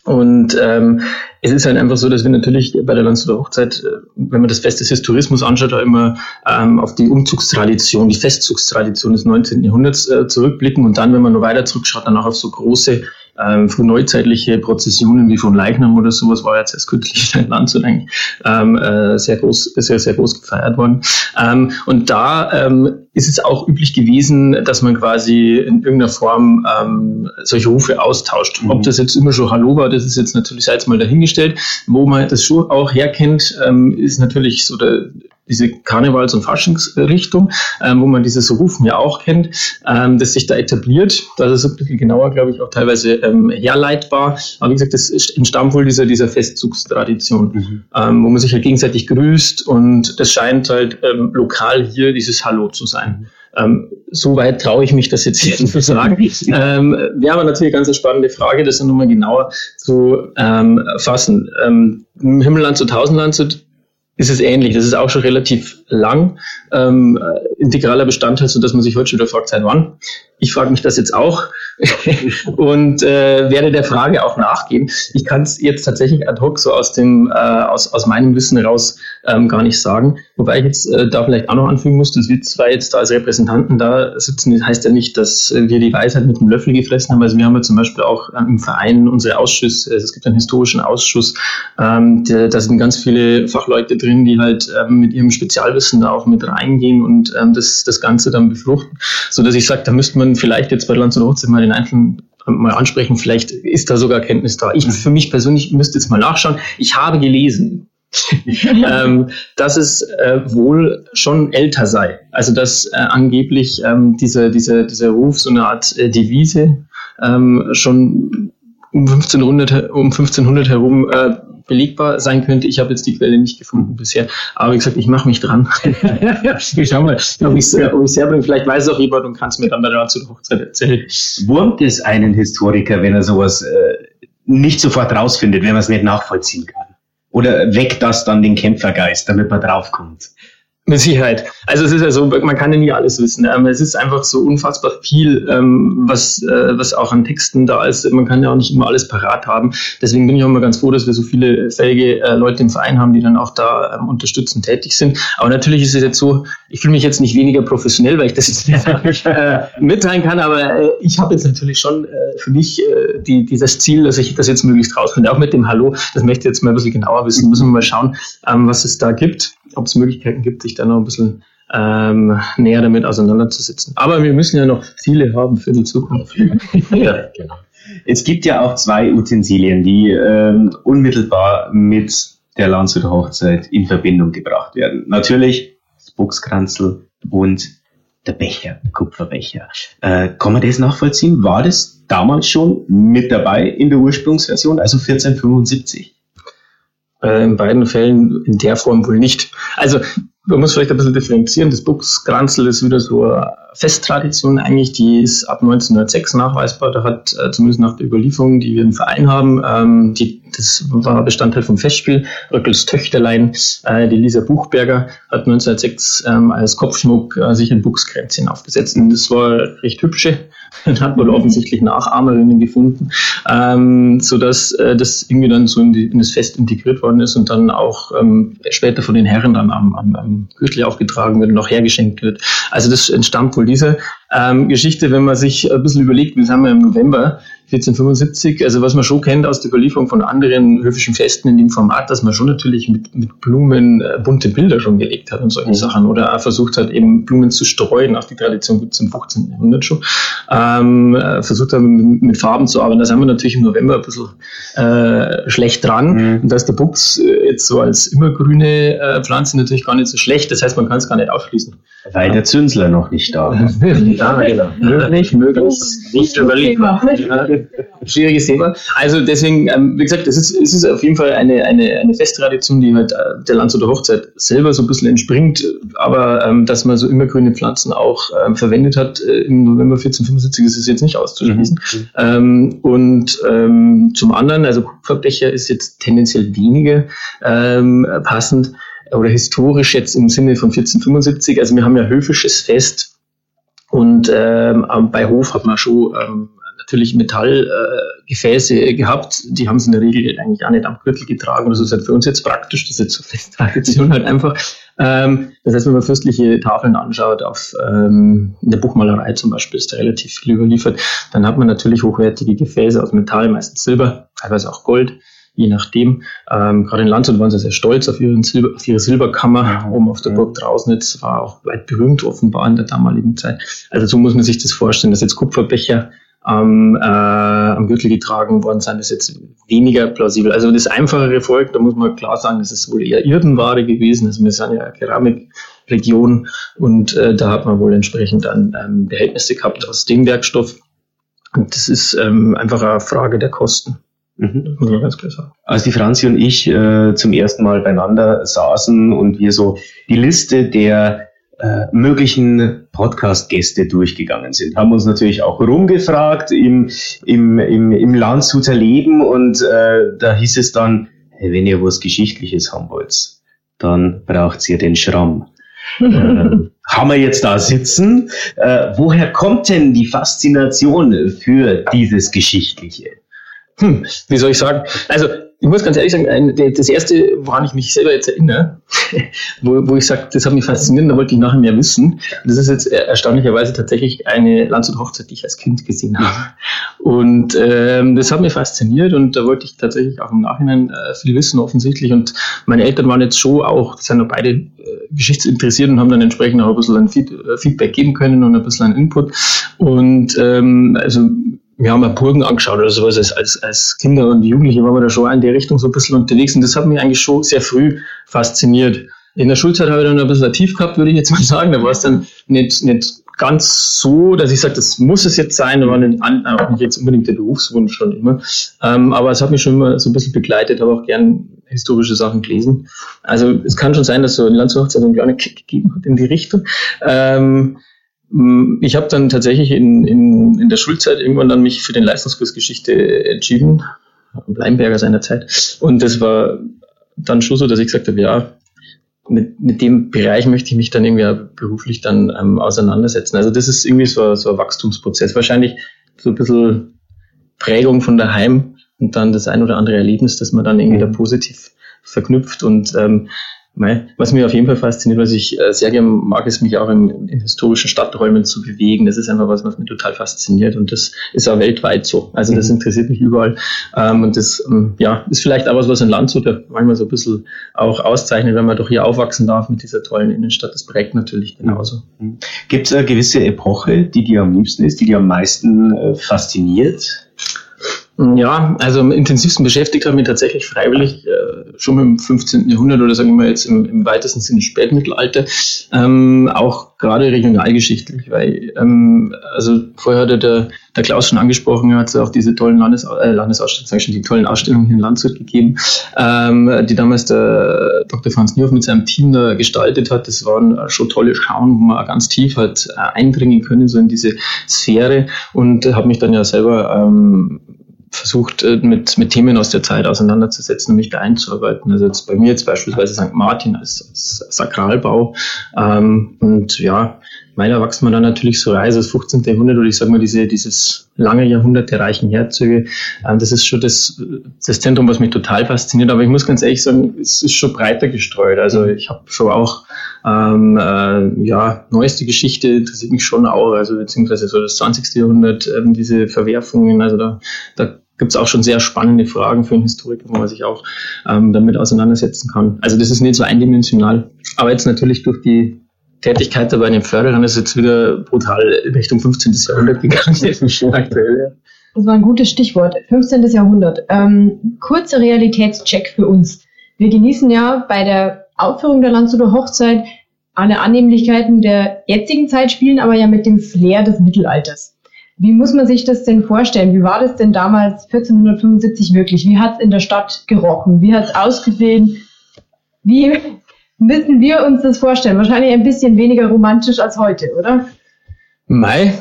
Und ähm, es ist halt einfach so, dass wir natürlich bei der Landshuter Hochzeit, äh, wenn man das Fest des Historismus anschaut, da immer ähm, auf die Umzugstradition, die Festzugstradition des 19. Jahrhunderts äh, zurückblicken und dann, wenn man nur weiter zurückschaut, dann auch auf so große ähm, frühneuzeitliche Prozessionen wie von Leichnam oder sowas war jetzt erst kürzlich in Landshut eigentlich ähm, äh, sehr groß, sehr, sehr groß gefeiert worden. Ähm, und da ähm, ist es auch üblich gewesen, dass man quasi in irgendeiner Form ähm, solche Rufe austauscht. Mhm. Ob das jetzt immer schon Hallo war, das ist jetzt natürlich jetzt mal dahingestellt. Wo man das schon auch herkennt, ähm, ist natürlich so der, diese Karnevals- und Faschingsrichtung, ähm, wo man dieses Rufen ja auch kennt, ähm, das sich da etabliert. Das ist ein bisschen genauer, glaube ich, auch teilweise ähm, herleitbar. Aber wie gesagt, das entstammt wohl dieser, dieser Festzugstradition, mhm. ähm, wo man sich halt gegenseitig grüßt und das scheint halt ähm, lokal hier dieses Hallo zu sein. Ähm, Soweit traue ich mich das jetzt hier zu sagen. ähm, Wäre aber natürlich eine ganz spannende Frage, das nochmal genauer zu ähm, fassen. Ähm, Im Himmelland zu Tausendland zu ist es ähnlich. Das ist auch schon relativ lang ähm, integraler Bestandteil, so dass man sich heute schon wieder fragt, seit wann. Ich frage mich das jetzt auch und äh, werde der Frage auch nachgehen. Ich kann es jetzt tatsächlich ad hoc so aus dem äh, aus, aus meinem Wissen raus ähm, gar nicht sagen. Wobei ich jetzt äh, da vielleicht auch noch anfügen muss, dass wir zwei jetzt da als Repräsentanten da sitzen, heißt ja nicht, dass wir die Weisheit mit dem Löffel gefressen haben. Also wir haben ja zum Beispiel auch äh, im Verein unsere Ausschüsse, also es gibt einen historischen Ausschuss, ähm, der, da sind ganz viele Fachleute drin, die halt ähm, mit ihrem Spezialwissen da auch mit reingehen und ähm, das, das Ganze dann befruchten. So dass ich sage, da müsste man vielleicht jetzt bei Lanz und Hochzeit mal den Einzelnen mal ansprechen, vielleicht ist da sogar Kenntnis da. Ich für mich persönlich müsste jetzt mal nachschauen. Ich habe gelesen, ähm, dass es äh, wohl schon älter sei. Also dass äh, angeblich ähm, diese, diese, dieser Ruf so eine Art äh, Devise ähm, schon um 1500, um 1500 herum äh, belegbar sein könnte. Ich habe jetzt die Quelle nicht gefunden bisher. Aber wie gesagt, ich mache mich dran. ich schau mal, ob ich es herbringe. Vielleicht weiß es auch jemand und kann es mir dann bei der Hochzeit erzählen. Wurmt es einen Historiker, wenn er sowas äh, nicht sofort rausfindet, wenn man es nicht nachvollziehen kann? Oder weckt das dann den Kämpfergeist, damit man draufkommt? Mit Sicherheit. Also es ist ja so, man kann ja nie alles wissen. Ähm, es ist einfach so unfassbar viel, ähm, was, äh, was auch an Texten da ist. Man kann ja auch nicht immer alles parat haben. Deswegen bin ich auch immer ganz froh, dass wir so viele fähige äh, Leute im Verein haben, die dann auch da ähm, unterstützend tätig sind. Aber natürlich ist es jetzt so, ich fühle mich jetzt nicht weniger professionell, weil ich das jetzt nicht äh, mitteilen kann, aber ich habe jetzt natürlich schon für mich die, dieses Ziel, dass ich das jetzt möglichst rausfinde. Auch mit dem Hallo, das möchte ich jetzt mal ein bisschen genauer wissen. Müssen wir mal schauen, was es da gibt ob es Möglichkeiten gibt, sich da noch ein bisschen ähm, näher damit auseinanderzusetzen. Aber wir müssen ja noch Ziele haben für die Zukunft. ja, genau. Es gibt ja auch zwei Utensilien, die ähm, unmittelbar mit der Landshuter Hochzeit in Verbindung gebracht werden. Natürlich das Buchskranzel und der Becher, der Kupferbecher. Äh, kann man das nachvollziehen? War das damals schon mit dabei in der Ursprungsversion, also 1475? Äh, in beiden Fällen in der Form wohl nicht. Also man muss vielleicht ein bisschen differenzieren. Das Buchskranzel ist wieder so eine Festtradition eigentlich, die ist ab 1906 nachweisbar. Da hat äh, zumindest nach der Überlieferung, die wir im Verein haben, ähm, die, das war Bestandteil vom Festspiel. Röckels Töchterlein, äh, die Lisa Buchberger, hat 1906 ähm, als Kopfschmuck äh, sich ein Buchskränzchen aufgesetzt. Und das war recht hübsche und hat wohl offensichtlich Nachahmerinnen gefunden, ähm, sodass äh, das irgendwie dann so in, die, in, das Fest integriert worden ist und dann auch ähm, später von den Herren dann am, am, am Gürtel aufgetragen wird und auch hergeschenkt wird. Also das entstammt wohl dieser ähm, Geschichte, wenn man sich ein bisschen überlegt, wir sind ja im November, 1475, also was man schon kennt aus der Überlieferung von anderen höfischen Festen in dem Format, dass man schon natürlich mit, mit Blumen äh, bunte Bilder schon gelegt hat und solche mhm. Sachen oder auch versucht hat, eben Blumen zu streuen, auch die Tradition gibt es im 15. Jahrhundert schon, ähm, äh, versucht hat, mit, mit, Farben zu arbeiten. Da sind wir natürlich im November ein bisschen äh, schlecht dran. Mhm. Und da ist der Buchs äh, jetzt so als immergrüne äh, Pflanze natürlich gar nicht so schlecht, das heißt, man kann es gar nicht ausschließen. Weil der Zünsler noch nicht da ist. ja, genau. Möglich, möglich. Nicht überliefert schwieriges Thema. Also deswegen, ähm, wie gesagt, es ist, es ist auf jeden Fall eine, eine, eine Festtradition, die halt äh, der Landshuter Hochzeit selber so ein bisschen entspringt, aber ähm, dass man so immergrüne Pflanzen auch ähm, verwendet hat äh, im November 1475 ist es jetzt nicht auszuschließen. Mhm. Ähm, und ähm, zum anderen, also Kupferbecher ist jetzt tendenziell weniger ähm, passend oder historisch jetzt im Sinne von 1475. Also wir haben ja höfisches Fest und ähm, bei Hof hat man schon ähm, natürlich Metallgefäße äh, gehabt. Die haben sie in der Regel eigentlich auch nicht am Gürtel getragen. Das ist halt für uns jetzt praktisch. Das ist jetzt so fest Tradition halt einfach. Ähm, das heißt, wenn man fürstliche Tafeln anschaut, auf ähm, in der Buchmalerei zum Beispiel ist da relativ viel überliefert, dann hat man natürlich hochwertige Gefäße aus Metall, meistens Silber, teilweise auch Gold je nachdem. Ähm, gerade in Landshut waren sie sehr stolz auf, ihren Silber, auf ihre Silberkammer ja, oben auf der Burg Trausnitz, war auch weit berühmt offenbar in der damaligen Zeit. Also so muss man sich das vorstellen, dass jetzt Kupferbecher am, äh, am Gürtel getragen worden sein, ist jetzt weniger plausibel. Also das einfachere Volk, da muss man klar sagen, das ist wohl eher Irdenware gewesen. Also wir sind ja eine Keramikregion und äh, da hat man wohl entsprechend dann ähm, Behältnisse gehabt aus dem Werkstoff. Und das ist ähm, einfach eine Frage der Kosten. Mhm. Muss man ganz klar sagen. Als die Franzi und ich äh, zum ersten Mal beieinander saßen und wir so die Liste der äh, möglichen Podcast-Gäste durchgegangen sind. Haben uns natürlich auch rumgefragt im, im, im, im Landshuter Leben und äh, da hieß es dann, hey, wenn ihr was Geschichtliches haben wollt, dann braucht ihr den Schramm. äh, haben wir jetzt da sitzen. Äh, woher kommt denn die Faszination für dieses Geschichtliche? Hm, wie soll ich sagen? Also ich muss ganz ehrlich sagen, das erste, woran ich mich selber jetzt erinnere, wo, wo ich sage, das hat mich fasziniert, da wollte ich nachher mehr wissen. Das ist jetzt erstaunlicherweise tatsächlich eine Landshut-Hochzeit, die ich als Kind gesehen habe. Und ähm, das hat mich fasziniert und da wollte ich tatsächlich auch im Nachhinein äh, viel wissen, offensichtlich. Und meine Eltern waren jetzt schon auch, sind noch beide äh, geschichtsinteressiert und haben dann entsprechend auch ein bisschen ein äh, Feedback geben können und ein bisschen ein Input. Und ähm, also wir haben ja Burgen angeschaut oder sowas. Als, als, als Kinder und Jugendliche waren wir da schon in der Richtung so ein bisschen unterwegs und das hat mich eigentlich schon sehr früh fasziniert. In der Schulzeit habe ich dann ein bisschen tief gehabt, würde ich jetzt mal sagen. Da war es dann nicht, nicht ganz so, dass ich sage, das muss es jetzt sein. Da war nicht, auch nicht jetzt unbedingt der Berufswunsch schon immer. Ähm, aber es hat mich schon immer so ein bisschen begleitet, habe auch gern historische Sachen gelesen. Also es kann schon sein, dass so eine Landshochzeit einen kleinen Kick gegeben hat in die Richtung. Ähm, ich habe dann tatsächlich in, in, in der Schulzeit irgendwann dann mich für den Leistungskurs Geschichte entschieden, Bleibenberger seiner Zeit. Und das war dann schon so, dass ich gesagt habe, ja, mit, mit dem Bereich möchte ich mich dann irgendwie beruflich dann ähm, auseinandersetzen. Also das ist irgendwie so, so ein Wachstumsprozess. Wahrscheinlich so ein bisschen Prägung von daheim und dann das ein oder andere Erlebnis, das man dann irgendwie da positiv verknüpft. Und ähm, was mich auf jeden Fall fasziniert, was ich äh, sehr gerne mag, ist mich auch in, in, historischen Stadträumen zu bewegen. Das ist einfach was, was mich total fasziniert und das ist auch weltweit so. Also das mhm. interessiert mich überall ähm, und das ähm, ja, ist vielleicht auch was, was ein Landshut manchmal so ein bisschen auch auszeichnet, wenn man doch hier aufwachsen darf mit dieser tollen Innenstadt. Das prägt natürlich genauso. Mhm. Gibt es eine gewisse Epoche, die dir am liebsten ist, die dir am meisten äh, fasziniert? Ja, also am intensivsten beschäftigt habe ich mich tatsächlich freiwillig äh, schon im 15. Jahrhundert oder sagen wir jetzt im, im weitesten Sinne Spätmittelalter, ähm, auch gerade regionalgeschichtlich, weil ähm, also vorher hatte der, der Klaus schon angesprochen, er hat auch diese tollen Landes, äh, Landesausstellungen, schon, die tollen Ausstellungen hier in Landshut gegeben, ähm, die damals der Dr. Franz Nierhoff mit seinem Team da gestaltet hat. Das waren schon tolle Schauen, wo man ganz tief halt äh, eindringen können, so in diese Sphäre und äh, habe mich dann ja selber ähm, versucht, äh, mit, mit Themen aus der Zeit auseinanderzusetzen und mich da einzuarbeiten. Also jetzt bei mir jetzt beispielsweise St. Martin als, als Sakralbau. Ähm, und ja, meiner wächst man dann natürlich so rein, das 15. Jahrhundert oder ich sage mal diese, dieses lange Jahrhundert der reichen Herzöge. Ähm, das ist schon das, das Zentrum, was mich total fasziniert. Aber ich muss ganz ehrlich sagen, es ist schon breiter gestreut. Also ich habe schon auch ähm, äh, ja, neueste Geschichte interessiert mich schon auch, also beziehungsweise so das 20. Jahrhundert, ähm, diese Verwerfungen, also da, da gibt es auch schon sehr spannende Fragen für einen Historiker, wo man sich auch ähm, damit auseinandersetzen kann. Also das ist nicht so eindimensional. Aber jetzt natürlich durch die Tätigkeit dabei in den Förderern ist jetzt wieder brutal in Richtung 15. Jahrhundert gegangen. Das ist schon aktuell, ja. Das war ein gutes Stichwort. 15. Jahrhundert. Ähm, kurzer Realitätscheck für uns. Wir genießen ja bei der Aufführung der Landshuter Hochzeit alle Annehmlichkeiten der jetzigen Zeit, spielen aber ja mit dem Flair des Mittelalters. Wie muss man sich das denn vorstellen? Wie war das denn damals 1475 wirklich? Wie hat es in der Stadt gerochen? Wie hat es ausgesehen? Wie müssen wir uns das vorstellen? Wahrscheinlich ein bisschen weniger romantisch als heute, oder? Mai,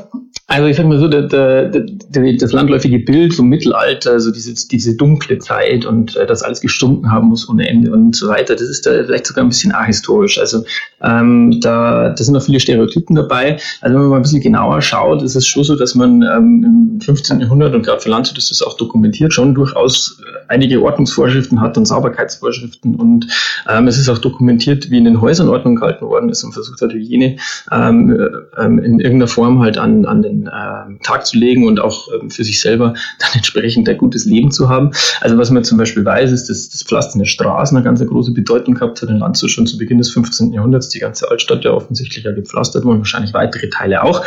also ich sag mal so, der, der, der, das landläufige Bild vom Mittelalter, also diese, diese dunkle Zeit und äh, das alles gestunken haben muss ohne Ende und so weiter, das ist da vielleicht sogar ein bisschen ahistorisch. Also ähm, da, da sind noch viele Stereotypen dabei. Also wenn man mal ein bisschen genauer schaut, ist es schon so, dass man ähm, im 15. Jahrhundert und gerade für Landshut ist das auch dokumentiert, schon durchaus äh, einige Ordnungsvorschriften hat und Sauberkeitsvorschriften und ähm, es ist auch dokumentiert, wie in den Häusern Ordnung gehalten worden ist und versucht hat, Hygiene ähm, äh, ähm, in irgendeiner Form halt an, an den äh, Tag zu legen und auch ähm, für sich selber dann entsprechend ein gutes Leben zu haben. Also was man zum Beispiel weiß, ist, dass das Pflastern der Straßen eine ganz große Bedeutung gehabt hat in Landshut schon zu Beginn des 15. Jahrhunderts. Die ganze Altstadt ja offensichtlich ja gepflastert worden, wahrscheinlich weitere Teile auch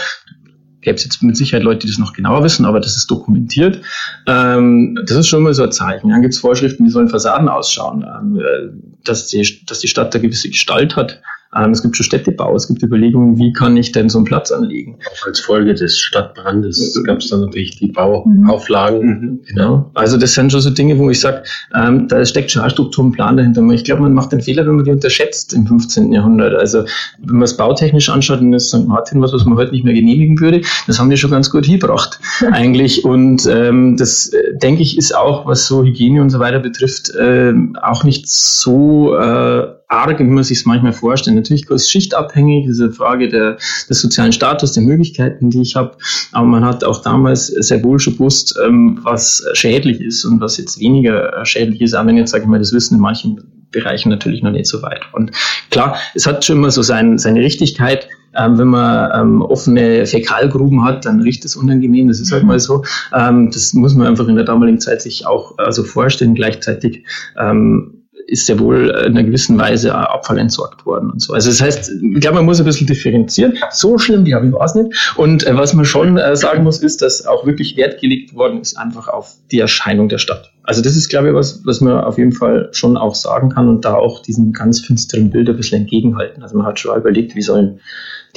gäbe es jetzt mit Sicherheit Leute, die das noch genauer wissen, aber das ist dokumentiert. Ähm, das ist schon mal so ein Zeichen. Dann gibt es Vorschriften, wie sollen Fassaden ausschauen, ähm, äh, dass, die, dass die Stadt eine gewisse Gestalt hat. Ähm, es gibt schon Städtebau, es gibt Überlegungen, wie kann ich denn so einen Platz anlegen. Auch als Folge des Stadtbrandes gab es dann natürlich die Bauauflagen. Mhm. Genau. Also das sind schon so Dinge, wo ich sage, ähm, da steckt schon ein Strukturplan dahinter. Ich glaube, man macht den Fehler, wenn man die unterschätzt im 15. Jahrhundert. Also wenn man es bautechnisch anschaut, dann ist St. Martin was, was man heute nicht mehr genehmigen würde. Das haben die schon ganz gut hingebracht eigentlich. Und ähm, das, äh, denke ich, ist auch, was so Hygiene und so weiter betrifft, äh, auch nicht so äh, arg, wie man sich es manchmal vorstellt. Natürlich ist schichtabhängig, diese Frage der, des sozialen Status, der Möglichkeiten, die ich habe. Aber man hat auch damals sehr wohl schon gewusst, ähm, was schädlich ist und was jetzt weniger schädlich ist. Aber wenn jetzt, sage ich mal, das Wissen in manchen Bereichen natürlich noch nicht so weit. Und klar, es hat schon immer so sein, seine Richtigkeit. Ähm, wenn man ähm, offene Fäkalgruben hat, dann riecht es unangenehm. Das ist halt mal so. Ähm, das muss man einfach in der damaligen Zeit sich auch also vorstellen. Gleichzeitig ähm, ist ja wohl in einer gewissen Weise Abfall entsorgt worden und so. Also das heißt, ich glaube, man muss ein bisschen differenzieren. So schlimm, habe ich es nicht. Und äh, was man schon äh, sagen muss, ist, dass auch wirklich Wert gelegt worden ist einfach auf die Erscheinung der Stadt. Also das ist, glaube ich, was, was man auf jeden Fall schon auch sagen kann und da auch diesen ganz finsteren Bild ein bisschen entgegenhalten. Also man hat schon überlegt, wie sollen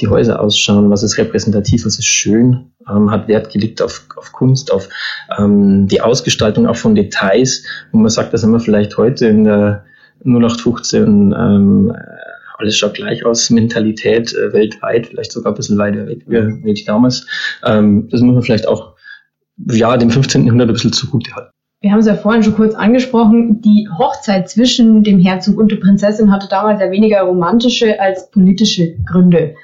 die Häuser ausschauen, was ist repräsentativ, was ist schön, ähm, hat Wert gelegt auf, auf Kunst, auf ähm, die Ausgestaltung auch von Details, wo man sagt, da sind wir vielleicht heute in der 0815 ähm, alles schaut gleich aus, Mentalität äh, weltweit, vielleicht sogar ein bisschen weiter weg wie, wie damals. Ähm, das muss man vielleicht auch ja, dem 15. Jahrhundert ein bisschen zugute halten. Wir haben es ja vorhin schon kurz angesprochen, die Hochzeit zwischen dem Herzog und der Prinzessin hatte damals ja weniger romantische als politische Gründe.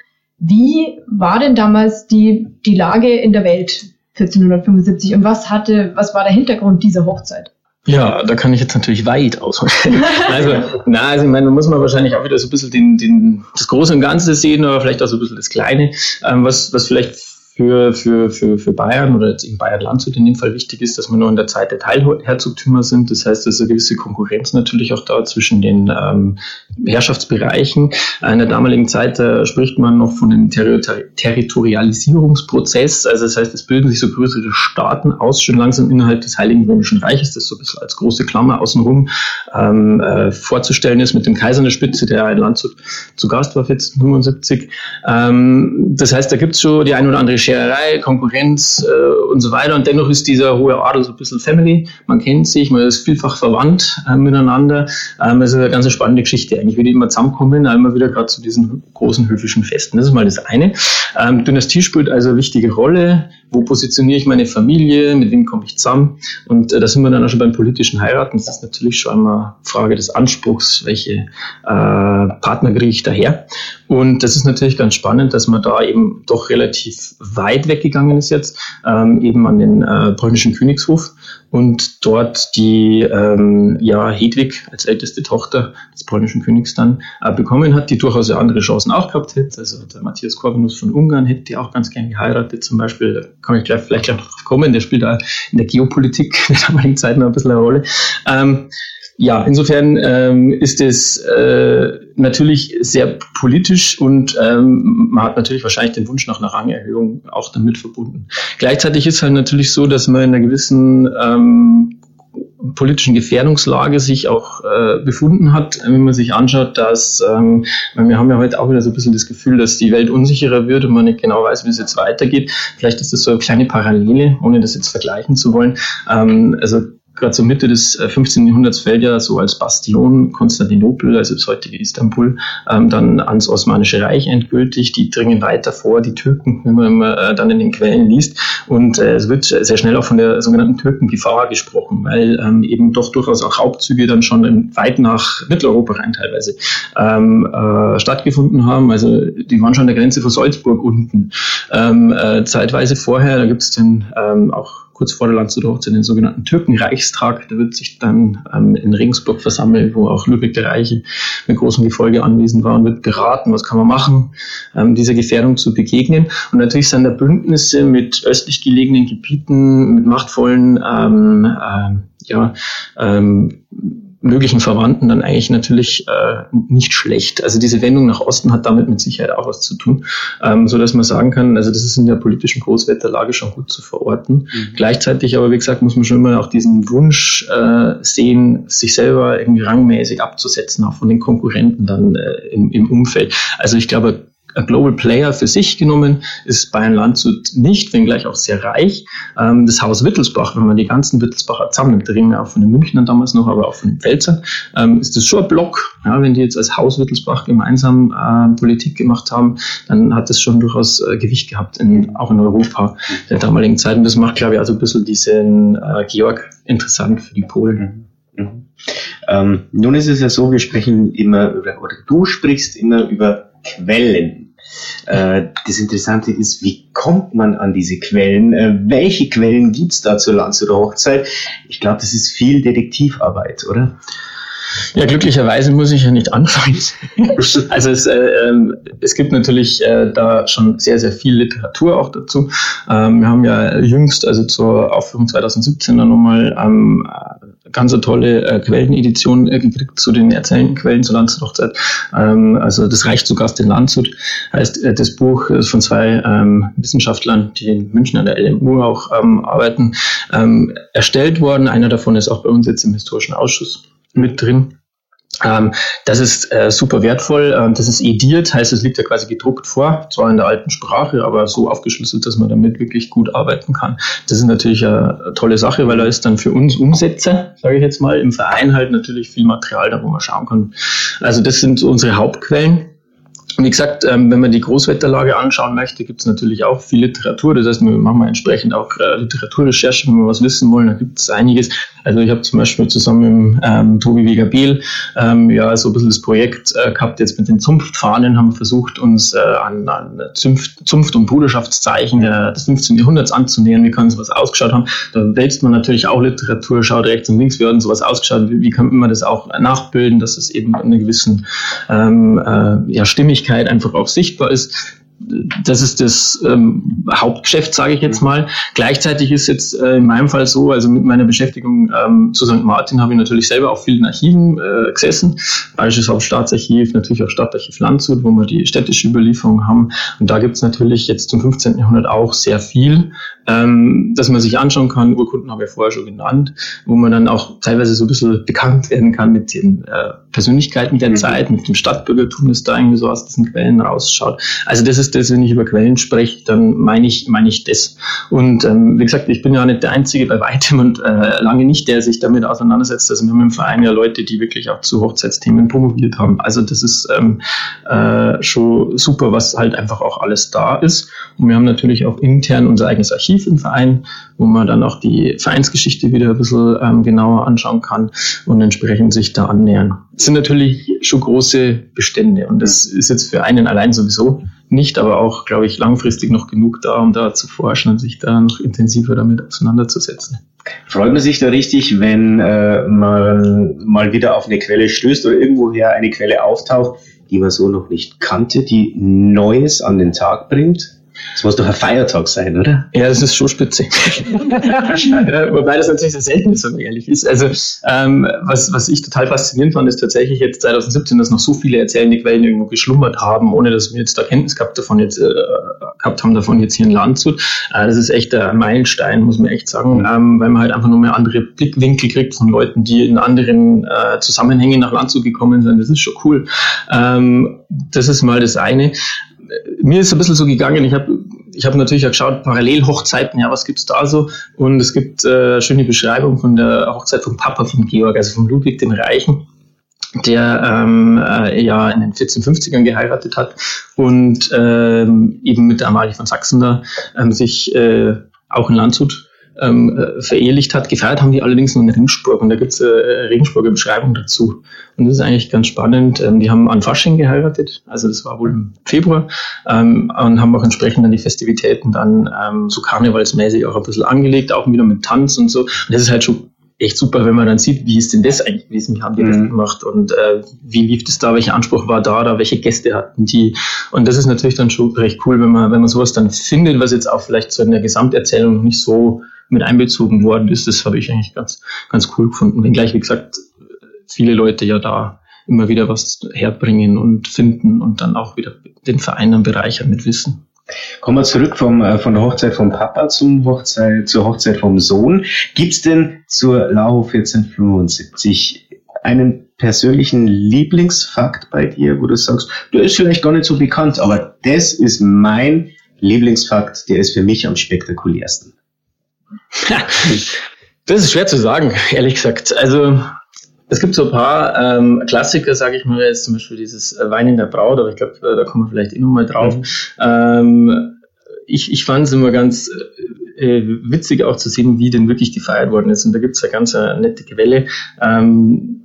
Wie war denn damals die, die Lage in der Welt 1475 und was hatte, was war der Hintergrund dieser Hochzeit? Ja, da kann ich jetzt natürlich weit ausholen. also, na, also ich meine, da muss man wahrscheinlich auch wieder so ein bisschen den, den, das Große und Ganze sehen, aber vielleicht auch so ein bisschen das Kleine, ähm, was, was vielleicht für, für, für, für Bayern oder jetzt in Bayern-Landshut in dem Fall wichtig ist, dass wir nur in der Zeit der Teilherzogtümer sind. Das heißt, ist eine gewisse Konkurrenz natürlich auch da zwischen den ähm, Herrschaftsbereichen. In der damaligen Zeit äh, spricht man noch von dem Ter Territorialisierungsprozess. Also das heißt, es bilden sich so größere Staaten aus, schon langsam innerhalb des Heiligen Römischen Reiches, das so ein bisschen als große Klammer außenrum ähm, äh, vorzustellen ist, mit dem Kaiser in der Spitze, der in Landshut zu Gast war 1475. Ähm, das heißt, da gibt es schon die ein oder andere Schererei, Konkurrenz äh, und so weiter. Und dennoch ist dieser hohe Adel so ein bisschen Family. Man kennt sich, man ist vielfach verwandt äh, miteinander. Ähm, das ist eine ganz spannende Geschichte eigentlich, wie die immer zusammenkommen, immer wieder gerade zu diesen großen höfischen Festen. Das ist mal das eine. Ähm, Dynastie spielt also eine wichtige Rolle. Wo positioniere ich meine Familie? Mit wem komme ich zusammen? Und äh, da sind wir dann auch schon beim politischen Heiraten. Das ist natürlich schon einmal Frage des Anspruchs, welche äh, Partner kriege ich daher. Und das ist natürlich ganz spannend, dass man da eben doch relativ weit weggegangen ist jetzt, ähm, eben an den äh, polnischen Königshof und dort die ähm, ja, Hedwig als älteste Tochter des polnischen Königs dann äh, bekommen hat, die durchaus ja andere Chancen auch gehabt hätte. Also der Matthias Corvinus von Ungarn hätte die auch ganz gern geheiratet zum Beispiel. Kann ich gleich, vielleicht gleich drauf kommen. Der spielt da in der Geopolitik der damaligen Zeit noch ein bisschen eine Rolle. Ähm, ja, insofern ähm, ist es äh, natürlich sehr politisch und ähm, man hat natürlich wahrscheinlich den Wunsch nach einer Rangerhöhung auch damit verbunden. Gleichzeitig ist halt natürlich so, dass man in einer gewissen ähm, politischen Gefährdungslage sich auch äh, befunden hat, wenn man sich anschaut, dass ähm, wir haben ja heute auch wieder so ein bisschen das Gefühl, dass die Welt unsicherer wird und man nicht genau weiß, wie es jetzt weitergeht. Vielleicht ist das so eine kleine Parallele, ohne das jetzt vergleichen zu wollen. Ähm, also gerade zur Mitte des 15. Äh, Jahrhunderts fällt ja so als Bastion Konstantinopel, also das heutige Istanbul, ähm, dann ans Osmanische Reich endgültig. Die dringen weiter vor, die Türken, wenn man äh, dann in den Quellen liest. Und äh, es wird sehr schnell auch von der sogenannten Türkengefahr gesprochen, weil ähm, eben doch durchaus auch Hauptzüge dann schon weit nach Mitteleuropa rein teilweise ähm, äh, stattgefunden haben. Also die waren schon an der Grenze von Salzburg unten. Ähm, äh, zeitweise vorher, da gibt es dann ähm, auch kurz vor der Landshuter Hochzeit den sogenannten Türkenreichstag. Da wird sich dann ähm, in Regensburg versammelt, wo auch Ludwig der Reiche mit großem Gefolge anwesend war und wird beraten, was kann man machen, ähm, dieser Gefährdung zu begegnen. Und natürlich sind da Bündnisse mit östlich gelegenen Gebieten, mit machtvollen ähm, ähm, ja, ähm, möglichen Verwandten dann eigentlich natürlich äh, nicht schlecht. Also diese Wendung nach Osten hat damit mit Sicherheit auch was zu tun, ähm, so dass man sagen kann, also das ist in der politischen Großwetterlage schon gut zu verorten. Mhm. Gleichzeitig aber, wie gesagt, muss man schon immer auch diesen Wunsch äh, sehen, sich selber irgendwie rangmäßig abzusetzen, auch von den Konkurrenten dann äh, im, im Umfeld. Also ich glaube, Global Player für sich genommen ist Bayern Landshut nicht, wenngleich auch sehr reich. Ähm, das Haus Wittelsbach, wenn man die ganzen Wittelsbacher zusammennimmt, da reden wir auch von den Münchnern damals noch, aber auch von den Pfälzern, ähm, ist das schon ein Block. Ja, wenn die jetzt als Haus Wittelsbach gemeinsam äh, Politik gemacht haben, dann hat das schon durchaus äh, Gewicht gehabt, in, auch in Europa der damaligen Zeit. Und das macht, glaube ich, also ein bisschen diesen äh, Georg interessant für die Polen. Mhm. Ähm, nun ist es ja so, wir sprechen immer über, oder du sprichst immer über Quellen. Äh, das Interessante ist, wie kommt man an diese Quellen? Äh, welche Quellen gibt's da zur Landshuter Hochzeit? Ich glaube, das ist viel Detektivarbeit, oder? Ja, glücklicherweise muss ich ja nicht anfangen. also es, äh, ähm, es gibt natürlich äh, da schon sehr, sehr viel Literatur auch dazu. Ähm, wir haben ja jüngst, also zur Aufführung 2017 dann nochmal ähm, ganz tolle äh, Quellenedition äh, gekriegt zu den erzählenden Quellen zur Landshut-Hochzeit. Ähm, also das reicht zu Gast in Landshut. Heißt, äh, das Buch ist von zwei ähm, Wissenschaftlern, die in München an der LMU auch ähm, arbeiten, ähm, erstellt worden. Einer davon ist auch bei uns jetzt im historischen Ausschuss mit drin. Ähm, das ist äh, super wertvoll. Ähm, das ist ediert, heißt, es liegt ja quasi gedruckt vor, zwar in der alten Sprache, aber so aufgeschlüsselt, dass man damit wirklich gut arbeiten kann. Das ist natürlich eine tolle Sache, weil da ist dann für uns Umsätze, sage ich jetzt mal, im Verein halt natürlich viel Material da, wo man schauen kann. Also das sind unsere Hauptquellen. Wie gesagt, ähm, wenn man die Großwetterlage anschauen möchte, gibt es natürlich auch viel Literatur. Das heißt, wir machen entsprechend auch äh, Literaturrecherche, wenn wir was wissen wollen. Da gibt es einiges. Also ich habe zum Beispiel zusammen mit ähm, Tobi Weger-Behl ähm, ja so ein bisschen das Projekt äh, gehabt, jetzt mit den Zunftfahnen haben wir versucht, uns äh, an, an Zunft, Zunft- und Bruderschaftszeichen der, des 15. Jahrhunderts anzunähern. Wie kann sowas ausgeschaut haben? Da wälzt man natürlich auch Literatur, schaut rechts und links, wie hat sowas ausgeschaut? Wie, wie kann man das auch nachbilden, dass es eben eine gewissen ähm, äh, ja, Stimmigkeit einfach auch sichtbar ist das ist das ähm, Hauptgeschäft, sage ich jetzt mal. Gleichzeitig ist jetzt äh, in meinem Fall so, also mit meiner Beschäftigung ähm, zu St. Martin habe ich natürlich selber auch vielen Archiven äh, gesessen. Bayerisches Hauptstaatsarchiv, natürlich auch Stadtarchiv Landshut, wo wir die städtische Überlieferung haben. Und da gibt es natürlich jetzt zum 15. Jahrhundert auch sehr viel, ähm, dass man sich anschauen kann. Urkunden habe ich vorher schon genannt, wo man dann auch teilweise so ein bisschen bekannt werden kann mit den äh, Persönlichkeiten der mhm. Zeit, mit dem Stadtbürgertum, das da irgendwie so aus diesen Quellen rausschaut. Also das ist das, wenn ich über Quellen spreche, dann meine ich, meine ich das. Und ähm, wie gesagt, ich bin ja nicht der Einzige bei weitem und äh, lange nicht, der sich damit auseinandersetzt. Also wir haben im Verein ja Leute, die wirklich auch zu Hochzeitsthemen promoviert haben. Also das ist ähm, äh, schon super, was halt einfach auch alles da ist. Und wir haben natürlich auch intern unser eigenes Archiv im Verein, wo man dann auch die Vereinsgeschichte wieder ein bisschen ähm, genauer anschauen kann und entsprechend sich da annähern. Das sind natürlich schon große Bestände und das ist jetzt für einen allein sowieso nicht, aber auch, glaube ich, langfristig noch genug da, um da zu forschen und sich da noch intensiver damit auseinanderzusetzen. Freut man sich da richtig, wenn äh, man mal wieder auf eine Quelle stößt oder irgendwoher eine Quelle auftaucht, die man so noch nicht kannte, die Neues an den Tag bringt? Das muss doch ein Feiertag sein, oder? Ja, das ist schon spitze. Wobei das natürlich sehr selten ist, wenn man ehrlich ist. Also, ähm, was, was ich total faszinierend fand, ist tatsächlich jetzt 2017, dass noch so viele erzählende Quellen irgendwo geschlummert haben, ohne dass wir jetzt da Kenntnis gehabt, davon jetzt, äh, gehabt haben davon jetzt hier in Landshut. Äh, das ist echt ein Meilenstein, muss man echt sagen, mhm. ähm, weil man halt einfach nur mehr andere Blickwinkel kriegt von Leuten, die in anderen äh, Zusammenhängen nach Landshut gekommen sind. Das ist schon cool. Ähm, das ist mal das eine mir ist ein bisschen so gegangen, ich habe ich hab natürlich auch geschaut, Parallelhochzeiten, ja, was gibt's da so? Und es gibt äh, schöne Beschreibung von der Hochzeit vom Papa von Georg, also von Ludwig dem Reichen, der ähm, äh, ja in den 1450ern geheiratet hat und ähm, eben mit der Amalie von Sachsen da ähm, sich äh, auch in Landshut ähm, äh, verehelicht hat. Gefeiert haben die allerdings nur in Ringsburg und da gibt es äh, Regensburger Beschreibung dazu. Und das ist eigentlich ganz spannend. Ähm, die haben an Fasching geheiratet, also das war wohl im Februar, ähm, und haben auch entsprechend dann die Festivitäten dann ähm, so karnevalsmäßig auch ein bisschen angelegt, auch wieder mit Tanz und so. Und das ist halt schon echt super, wenn man dann sieht, wie ist denn das eigentlich gewesen, wie haben die mhm. das gemacht und äh, wie lief das da, welcher Anspruch war da, da welche Gäste hatten die und das ist natürlich dann schon recht cool, wenn man, wenn man sowas dann findet, was jetzt auch vielleicht so in der Gesamterzählung noch nicht so mit einbezogen worden ist. Das habe ich eigentlich ganz, ganz cool gefunden. Wenngleich, wie gesagt, viele Leute ja da immer wieder was herbringen und finden und dann auch wieder den Verein dann bereichern mit Wissen. Kommen wir zurück vom, äh, von der Hochzeit vom Papa zum Hochzeit, zur Hochzeit vom Sohn. Gibt's denn zur Lau 1475 einen persönlichen Lieblingsfakt bei dir, wo du sagst, der ist vielleicht gar nicht so bekannt, aber das ist mein Lieblingsfakt, der ist für mich am spektakulärsten. das ist schwer zu sagen, ehrlich gesagt. Also es gibt so ein paar ähm, Klassiker, sage ich mal, jetzt zum Beispiel dieses äh, Wein in der Braut, aber ich glaube, äh, da kommen wir vielleicht eh nochmal drauf. Mhm. Ähm, ich ich fand es immer ganz äh, äh, witzig auch zu sehen, wie denn wirklich gefeiert worden ist. Und da gibt es eine ganz eine nette Quelle. Ähm,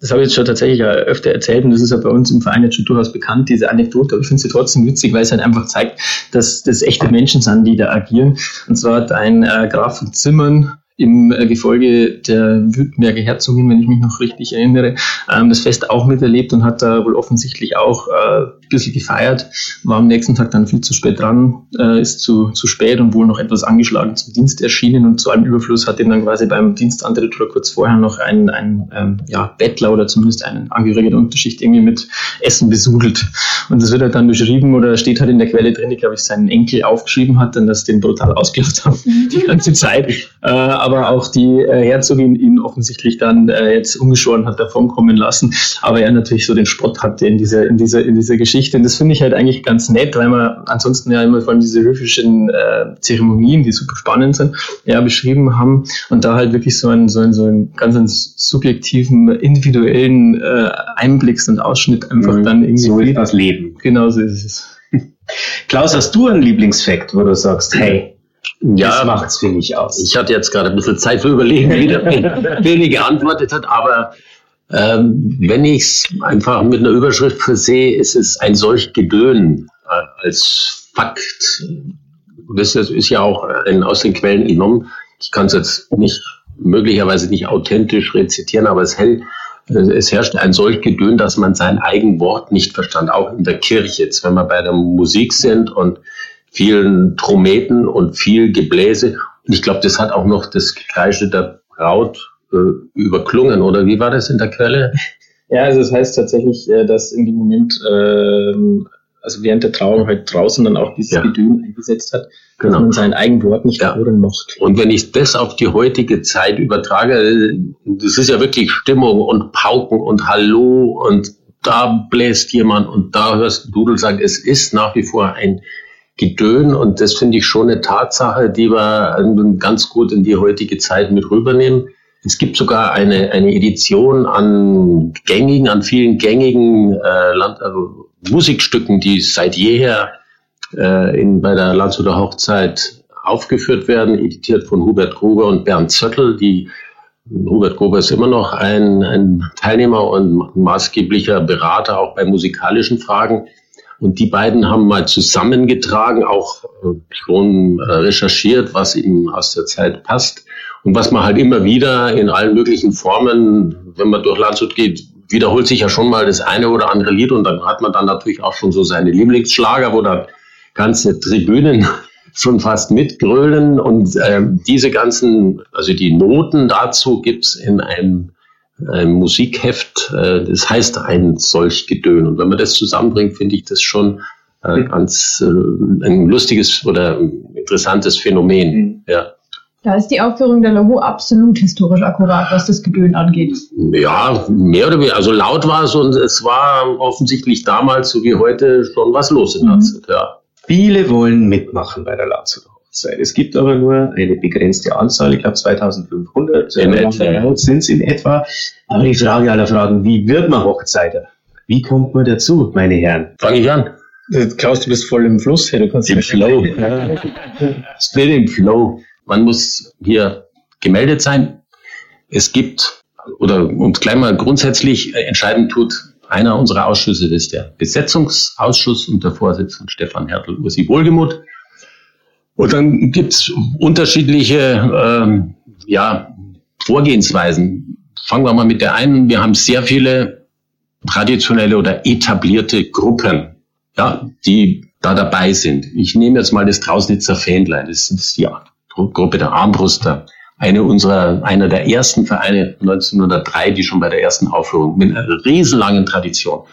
das habe ich jetzt schon tatsächlich öfter erzählt und das ist ja bei uns im Verein jetzt schon durchaus bekannt, diese Anekdote, aber ich finde sie trotzdem witzig, weil es halt einfach zeigt, dass das echte Menschen sind, die da agieren. Und zwar hat ein äh, Graf von Zimmern im äh, Gefolge der Württemberger Herzogin, wenn ich mich noch richtig erinnere, ähm, das Fest auch miterlebt und hat da wohl offensichtlich auch äh, ein bisschen gefeiert, war am nächsten Tag dann viel zu spät dran, äh, ist zu, zu spät und wohl noch etwas angeschlagen zum Dienst erschienen und zu einem Überfluss hat ihn dann quasi beim Dienstantritt oder kurz vorher noch ein, ein ähm, ja, Bettler oder zumindest ein Angehöriger der Unterschicht irgendwie mit Essen besudelt. Und das wird halt dann beschrieben oder steht halt in der Quelle drin, ich glaube, ich seinen Enkel aufgeschrieben hat, dann das den brutal ausgelacht haben die ganze Zeit. Äh, aber auch die äh, Herzogin ihn offensichtlich dann äh, jetzt ungeschoren hat davon kommen lassen. Aber er natürlich so den Spott hatte in dieser, in dieser, in dieser Geschichte. Und das finde ich halt eigentlich ganz nett, weil man ansonsten ja immer vor allem diese höfischen äh, Zeremonien, die super spannend sind, ja, beschrieben haben und da halt wirklich so einen, so einen, so einen ganz einen subjektiven, individuellen äh, Einblick und Ausschnitt einfach mhm. dann irgendwie. So ist das Leben. Genau so ist es. Klaus, hast du einen Lieblingsfakt, wo du sagst, hey, ja, das macht's für mich aus. Ich hatte jetzt gerade ein bisschen Zeit für Überlegen, wie der Bene geantwortet hat, aber ähm, wenn ich es einfach mit einer Überschrift versehe, ist es ein solch Gedön äh, als Fakt. Das ist ja auch ein, aus den Quellen entnommen. Ich kann es jetzt nicht, möglicherweise nicht authentisch rezitieren, aber es hält es herrscht ein solch Gedön, dass man sein eigen Wort nicht verstand, auch in der Kirche. Jetzt, wenn wir bei der Musik sind und vielen Trommeten und viel Gebläse. Und ich glaube, das hat auch noch das Gekreische der Braut äh, überklungen, oder wie war das in der Quelle? Ja, also das heißt tatsächlich, äh, dass in dem Moment, äh, also während der Trauung halt draußen dann auch dieses ja. Gedön eingesetzt hat, genau. dass man sein eigen Wort nicht ja. hören mochte. Und wenn ich das auf die heutige Zeit übertrage, das ist ja wirklich Stimmung und Pauken und Hallo und da bläst jemand und da hörst du Dudel sagen, es ist nach wie vor ein Gedön und das finde ich schon eine Tatsache, die wir ganz gut in die heutige Zeit mit rübernehmen. Es gibt sogar eine, eine Edition an gängigen, an vielen gängigen äh, Land, also Musikstücken, die seit jeher äh, in, bei der Landshuter Hochzeit aufgeführt werden, editiert von Hubert Gruber und Bernd Zöttl. Die, Hubert Gruber ist immer noch ein, ein Teilnehmer und maßgeblicher Berater auch bei musikalischen Fragen. Und die beiden haben mal zusammengetragen, auch äh, schon äh, recherchiert, was ihnen aus der Zeit passt. Und was man halt immer wieder in allen möglichen Formen, wenn man durch Landshut geht, wiederholt sich ja schon mal das eine oder andere Lied und dann hat man dann natürlich auch schon so seine Lieblingsschlager, wo dann ganze Tribünen schon fast mitgrölen und äh, diese ganzen, also die Noten dazu gibt's in einem ein Musikheft, äh, das heißt ein solch Gedön. Und wenn man das zusammenbringt, finde ich das schon äh, ganz äh, ein lustiges oder interessantes Phänomen. Mhm. Ja. Da ist die Aufführung der Logo absolut historisch akkurat, was das Gedön angeht. Ja, mehr oder weniger. Also laut war es und es war offensichtlich damals, so wie heute, schon was los in Landshut. Mhm. Ja. Viele wollen mitmachen bei der Hochzeit. Es gibt aber nur eine begrenzte Anzahl, ich glaube 2500 in etwa. sind es in etwa. Aber die Frage aller Fragen, wie wird man Hochzeiter? Wie kommt man dazu, meine Herren? Fange ich an. Äh, Klaus, du bist voll im Fluss hier. Du kannst Im Flow. Still im Flow. Man muss hier gemeldet sein. Es gibt, oder uns gleich mal grundsätzlich entscheiden tut, einer unserer Ausschüsse, das ist der Besetzungsausschuss und der Vorsitzende Stefan Hertel, Ursi Wohlgemuth. Und dann gibt's unterschiedliche ähm, ja, Vorgehensweisen. Fangen wir mal mit der einen. Wir haben sehr viele traditionelle oder etablierte Gruppen, ja, die da dabei sind. Ich nehme jetzt mal das Trausnitzer Fähnlein. Das ist die Gruppe der Armbruster. Eine unserer, einer der ersten Vereine 1903, die schon bei der ersten Aufführung mit einer riesenlangen Tradition.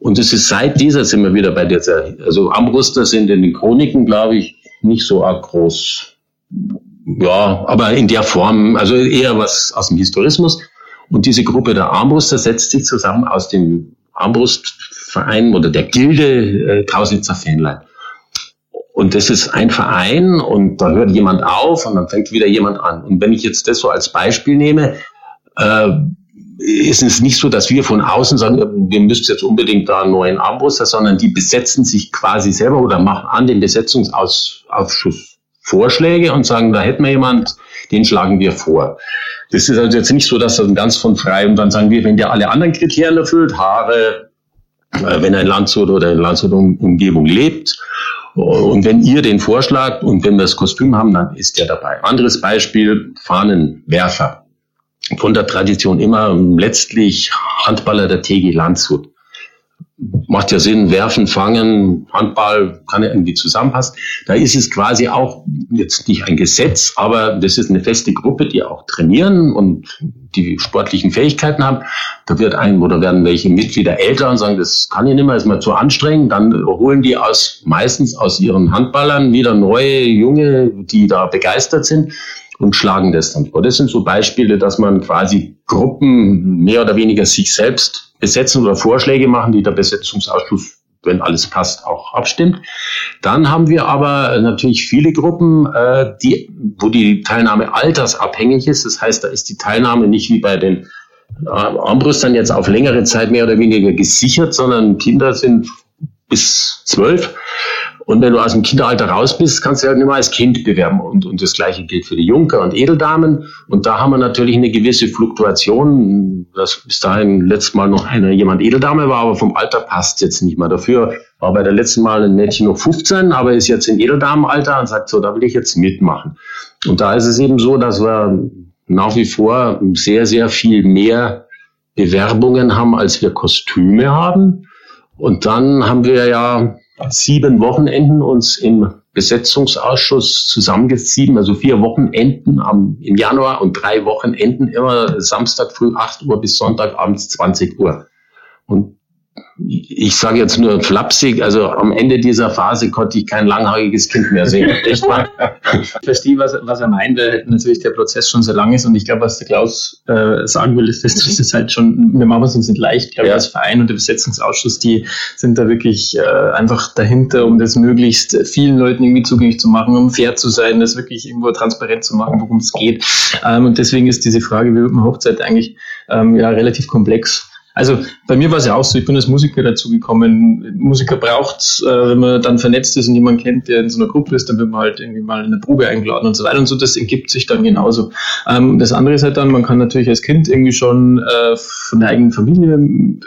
Und es ist seit dieser sind wir wieder bei dieser, also Armbruster sind in den Chroniken, glaube ich, nicht so arg groß. Ja, aber in der Form, also eher was aus dem Historismus. Und diese Gruppe der Armbruster setzt sich zusammen aus dem Armbrustverein oder der Gilde äh, Kausitzer Fähnlein. Und das ist ein Verein und da hört jemand auf und dann fängt wieder jemand an. Und wenn ich jetzt das so als Beispiel nehme, äh, ist es nicht so, dass wir von außen sagen, wir müssten jetzt unbedingt da einen neuen Armbruster, sondern die besetzen sich quasi selber oder machen an den Besetzungsausschuss Vorschläge und sagen, da hätten wir jemand, den schlagen wir vor. Das ist also jetzt nicht so, dass das ganz von frei und dann sagen wir, wenn der alle anderen Kriterien erfüllt, Haare, äh, wenn ein Landshut oder eine Landshut-Umgebung lebt und wenn ihr den vorschlagt und wenn wir das Kostüm haben, dann ist der dabei. Anderes Beispiel, Fahnenwerfer von der Tradition immer letztlich Handballer der TG Landshut. Macht ja Sinn, werfen, fangen, Handball kann ja irgendwie zusammenpassen. Da ist es quasi auch jetzt nicht ein Gesetz, aber das ist eine feste Gruppe, die auch trainieren und die sportlichen Fähigkeiten haben. Da wird ein oder werden welche Mitglieder älter und sagen, das kann ich nicht mehr, ist mir zu anstrengend. Dann holen die aus, meistens aus ihren Handballern wieder neue Junge, die da begeistert sind und schlagen das dann vor. Das sind so Beispiele, dass man quasi Gruppen mehr oder weniger sich selbst besetzen oder Vorschläge machen, die der Besetzungsausschuss, wenn alles passt, auch abstimmt. Dann haben wir aber natürlich viele Gruppen, äh, die, wo die Teilnahme altersabhängig ist. Das heißt, da ist die Teilnahme nicht wie bei den äh, Armbrüstern jetzt auf längere Zeit mehr oder weniger gesichert, sondern Kinder sind bis zwölf und wenn du aus dem Kinderalter raus bist, kannst du halt nicht mehr als Kind bewerben. Und, und das Gleiche gilt für die Junker und Edeldamen. Und da haben wir natürlich eine gewisse Fluktuation. Das bis dahin letztes Mal noch eine, jemand Edeldame war, aber vom Alter passt jetzt nicht mehr. Dafür war bei der letzten Mal ein Mädchen noch 15, aber ist jetzt in Edeldamenalter und sagt so, da will ich jetzt mitmachen. Und da ist es eben so, dass wir nach wie vor sehr, sehr viel mehr Bewerbungen haben, als wir Kostüme haben. Und dann haben wir ja sieben Wochenenden uns im Besetzungsausschuss zusammengezogen, also vier Wochenenden am, im Januar und drei Wochenenden immer Samstag früh 8 Uhr bis Sonntag abends 20 Uhr. Und ich sage jetzt nur flapsig, also am Ende dieser Phase konnte ich kein langhaariges Kind mehr sehen. Echt mal. Ich verstehe, was, was er meint, weil natürlich der Prozess schon so lang ist und ich glaube, was der Klaus äh, sagen will, ist, das ist halt schon, wir machen es uns nicht leicht, ich glaube, ja. das Verein und der Besetzungsausschuss, die sind da wirklich äh, einfach dahinter, um das möglichst vielen Leuten irgendwie zugänglich zu machen, um fair zu sein, das wirklich irgendwo transparent zu machen, worum es geht. Ähm, und deswegen ist diese Frage, wie wird man Hochzeit eigentlich ähm, ja relativ komplex. Also bei mir war es ja auch so, ich bin als Musiker dazugekommen. Musiker braucht, äh, wenn man dann vernetzt ist und jemand kennt, der in so einer Gruppe ist, dann wird man halt irgendwie mal in eine Probe eingeladen und so weiter und so. Das ergibt sich dann genauso. Ähm, das andere ist halt dann, man kann natürlich als Kind irgendwie schon äh, von der eigenen Familie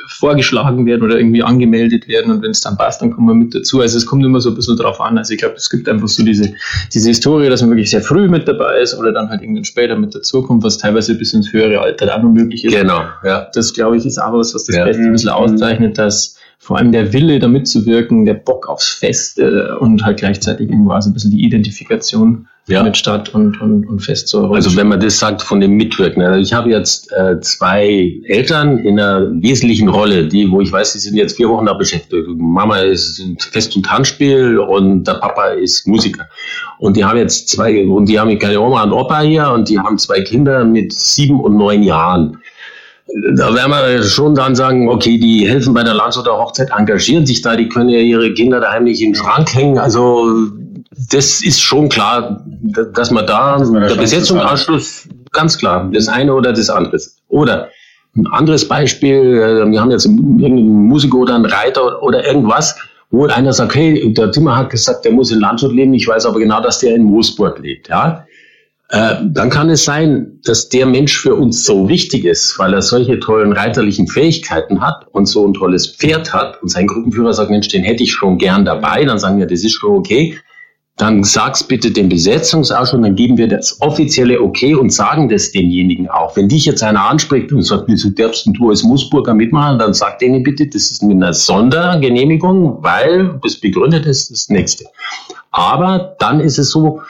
vorgeschlagen werden oder irgendwie angemeldet werden und wenn es dann passt, dann kommt man mit dazu. Also es kommt immer so ein bisschen drauf an. Also ich glaube, es gibt einfach so diese, diese Historie, dass man wirklich sehr früh mit dabei ist oder dann halt irgendwann später mit dazukommt, was teilweise bis ins höhere Alter dann noch möglich ist. Genau, ja. Das glaube ich ist aber was, was das ja. Fest ein bisschen auszeichnet, dass vor allem der Wille, da mitzuwirken, der Bock aufs Fest äh, und halt gleichzeitig irgendwo also ein bisschen die Identifikation ja. mit Stadt und, und, und Fest so. Also wenn man das sagt von dem Mitwirken. Also ich habe jetzt äh, zwei Eltern in einer wesentlichen Rolle, die, wo ich weiß, die sind jetzt vier Wochen da beschäftigt. Mama ist Fest- und Tanzspiel und der Papa ist Musiker. Und die haben jetzt zwei, und die haben keine Oma und Opa hier und die haben zwei Kinder mit sieben und neun Jahren da werden wir schon dann sagen, okay, die helfen bei der Landshuter Hochzeit, engagieren sich da, die können ja ihre Kinder daheim nicht in den Schrank hängen. Also das ist schon klar, dass man da das der Besetzungsanschluss ganz klar das eine oder das andere. Oder ein anderes Beispiel, äh, wir haben jetzt irgendeinen Musiker oder einen Reiter oder irgendwas, wo einer sagt, hey, der Timmer hat gesagt, der muss in Landshut leben, ich weiß aber genau, dass der in Moosburg lebt. Ja? Äh, dann kann es sein, dass der Mensch für uns so wichtig ist, weil er solche tollen reiterlichen Fähigkeiten hat und so ein tolles Pferd hat und sein Gruppenführer sagt, Mensch, den hätte ich schon gern dabei, dann sagen wir, das ist schon okay. Dann sag's bitte dem Besetzungsausschuss, dann geben wir das offizielle Okay und sagen das demjenigen auch. Wenn dich jetzt einer anspricht und sagt, wieso darfst du als Musburger mitmachen, dann sag denen bitte, das ist mit einer Sondergenehmigung, weil das begründet ist das nächste. Aber dann ist es so,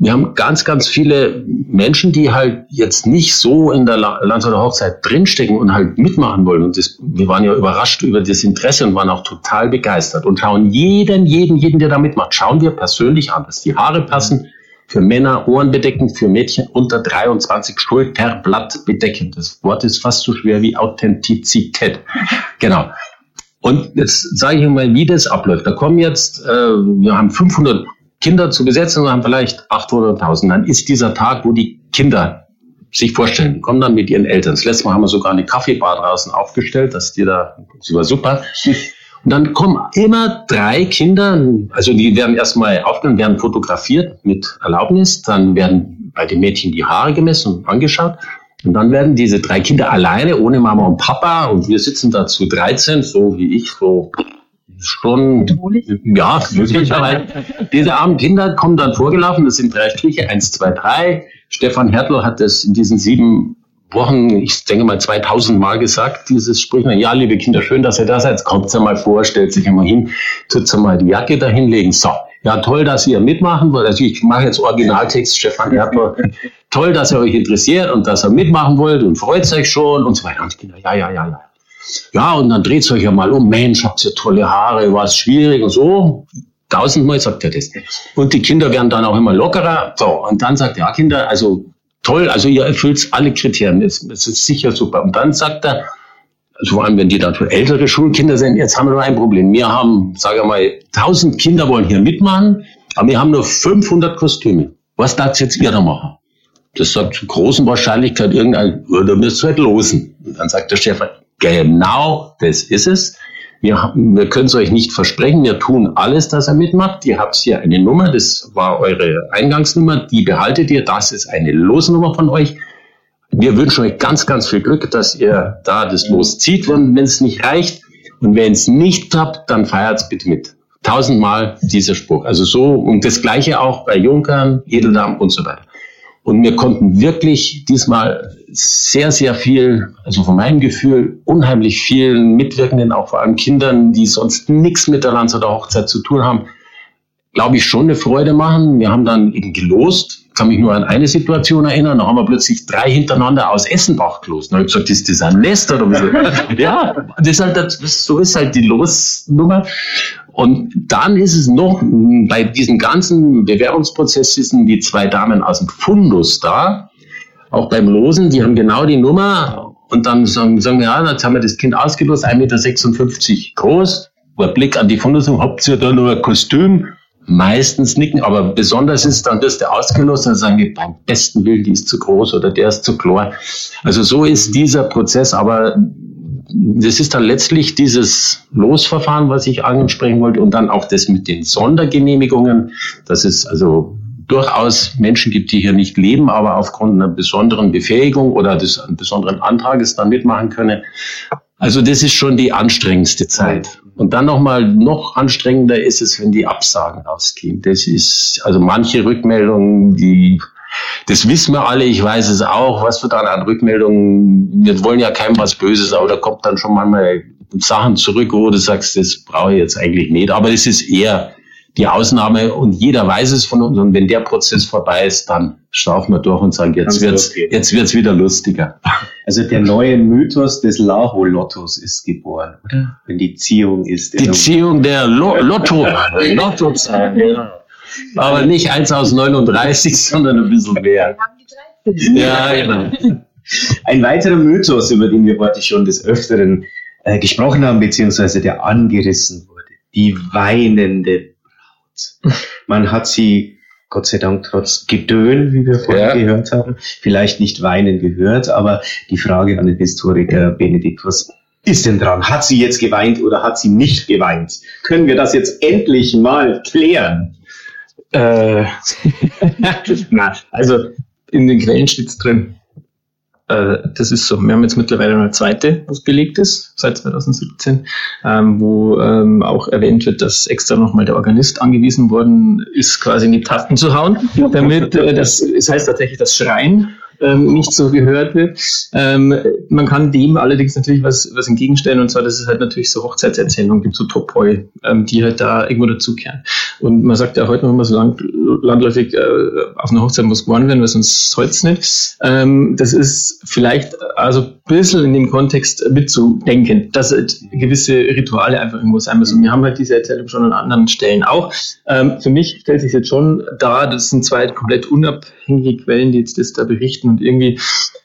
wir haben ganz, ganz viele Menschen, die halt jetzt nicht so in der Landshauter Hochzeit drinstecken und halt mitmachen wollen. Und das, wir waren ja überrascht über das Interesse und waren auch total begeistert und schauen jeden, jeden, jeden, der da mitmacht, schauen wir persönlich an, dass die Haare passen. Für Männer Ohren bedecken, für Mädchen unter 23 Schulterblatt bedecken. Das Wort ist fast so schwer wie Authentizität. Genau. Und jetzt sage ich mal, wie das abläuft. Da kommen jetzt, äh, wir haben 500 Kinder zu besetzen und haben vielleicht 800.000. Dann ist dieser Tag, wo die Kinder sich vorstellen, die kommen dann mit ihren Eltern. Das letzte Mal haben wir sogar eine Kaffeebar draußen aufgestellt, dass die da, sie war super. Und dann kommen immer drei Kinder, also die werden erstmal aufgenommen, werden fotografiert mit Erlaubnis, dann werden bei den Mädchen die Haare gemessen und angeschaut. Und dann werden diese drei Kinder alleine, ohne Mama und Papa, und wir sitzen da zu 13, so wie ich, so schon, ja, möglicherweise. Diese armen Kinder kommen dann vorgelaufen, das sind drei Striche, eins, zwei, drei. Stefan Hertl hat das in diesen sieben Wochen, ich denke mal 2000 Mal gesagt, dieses Sprichwort, ja, liebe Kinder, schön, dass ihr da seid, kommt ja mal vor, stellt sich immer hin, tut ja mal die Jacke da hinlegen. So, ja, toll, dass ihr mitmachen wollt. Also ich mache jetzt Originaltext, Stefan Hertl. toll, dass ihr euch interessiert und dass ihr mitmachen wollt und freut euch schon und so weiter. Und die Kinder, ja, ja, ja, ja. Ja, und dann dreht euch ja mal um, Mensch, habt ihr tolle Haare, war es schwierig und so. Tausendmal sagt er das. Und die Kinder werden dann auch immer lockerer. So, und dann sagt er, ja, Kinder, also toll, also ihr erfüllt alle Kriterien, das, das ist sicher super. Und dann sagt er, also vor allem wenn die dann ältere Schulkinder sind, jetzt haben wir nur ein Problem. Wir haben, sage mal, tausend Kinder wollen hier mitmachen, aber wir haben nur 500 Kostüme. Was darf jetzt ihr da machen? Das sagt zu großen Wahrscheinlichkeit irgendein, oder müsst ihr halt losen. Und dann sagt der Chef, Genau das ist es. Wir, wir können es euch nicht versprechen. Wir tun alles, dass er mitmacht. Ihr habt hier eine Nummer. Das war eure Eingangsnummer. Die behaltet ihr. Das ist eine Losnummer von euch. Wir wünschen euch ganz, ganz viel Glück, dass ihr da das Los zieht, wenn es nicht reicht. Und wenn es nicht klappt, dann feiert es bitte mit. Tausendmal dieser Spruch. Also so und das Gleiche auch bei Junkern, Edeldamm und so weiter. Und wir konnten wirklich diesmal sehr, sehr viel, also von meinem Gefühl, unheimlich vielen Mitwirkenden, auch vor allem Kindern, die sonst nichts mit der Landshuter Hochzeit zu tun haben, glaube ich, schon eine Freude machen. Wir haben dann eben gelost. Kann mich nur an eine Situation erinnern. Da haben wir plötzlich drei hintereinander aus Essenbach gelost. Da habe ich gesagt, ist das ein Nest oder was? ja, das ist halt, das, so ist halt die Losnummer. Und dann ist es noch, bei diesem ganzen Bewerbungsprozess sind die zwei Damen aus dem Fundus da. Auch beim Losen, die haben genau die Nummer. Und dann sagen, sagen wir, ja, jetzt haben wir das Kind ausgelost, 1,56 Meter groß. Ein Blick an die Fundus, habt ihr da nur ein Kostüm? meistens nicken, aber besonders ist dann das der ausgelost, dann sagen die, beim besten Willen, die ist zu groß oder der ist zu klar. Also so ist dieser Prozess, aber das ist dann letztlich dieses Losverfahren, was ich ansprechen wollte und dann auch das mit den Sondergenehmigungen, dass es also durchaus Menschen gibt, die hier nicht leben, aber aufgrund einer besonderen Befähigung oder des besonderen Antrages dann mitmachen können. Also das ist schon die anstrengendste Zeit. Und dann nochmal noch anstrengender ist es, wenn die Absagen ausgehen. Das ist, also manche Rückmeldungen, die, das wissen wir alle, ich weiß es auch, was wir dann an Rückmeldungen, wir wollen ja keinem was Böses, aber da kommt dann schon manchmal Sachen zurück, wo du sagst, das brauche ich jetzt eigentlich nicht. Aber das ist eher die Ausnahme und jeder weiß es von uns. Und wenn der Prozess vorbei ist, dann schnaufen wir durch und sagen, jetzt wird's, jetzt wird's wieder lustiger. Also der neue Mythos des Laho-Lottos ist geboren, oder? Wenn die Ziehung ist. Die Ziehung der Lo Lotto, Lottozahlen, ja. Aber nicht eins aus 39, sondern ein bisschen mehr. Ja, genau. Ein weiterer Mythos, über den wir heute schon des Öfteren äh, gesprochen haben, beziehungsweise der angerissen wurde. Die weinende man hat sie Gott sei Dank trotz Gedön, wie wir vorhin ja. gehört haben, vielleicht nicht weinen gehört, aber die Frage an den Historiker Benedikt, was ist denn dran? Hat sie jetzt geweint oder hat sie nicht geweint? Können wir das jetzt endlich mal klären? Äh, na, also in den Quellen steht drin, äh, das ist so. Wir haben jetzt mittlerweile eine zweite, was belegt ist, seit 2017, ähm, wo ähm, auch erwähnt wird, dass extra nochmal der Organist angewiesen worden ist, quasi in die Tasten zu hauen, damit äh, das, das heißt tatsächlich das Schreien ähm, nicht so gehört wird. Ähm, man kann dem allerdings natürlich was, was entgegenstellen und zwar, dass es halt natürlich so Hochzeitserzählungen gibt, so Topoi, ähm, die halt da irgendwo dazukehren. Und man sagt ja heute noch immer so lang, landläufig, äh, auf einer Hochzeit muss gewonnen werden, weil sonst soll's nicht. Ähm, das ist vielleicht also ein bisschen in dem Kontext mitzudenken, dass halt gewisse Rituale einfach irgendwo sein müssen. Wir haben halt diese Erzählung schon an anderen Stellen auch. Ähm, für mich stellt sich jetzt schon dar, das sind zwei komplett unabhängige Quellen, die jetzt das da berichten und irgendwie,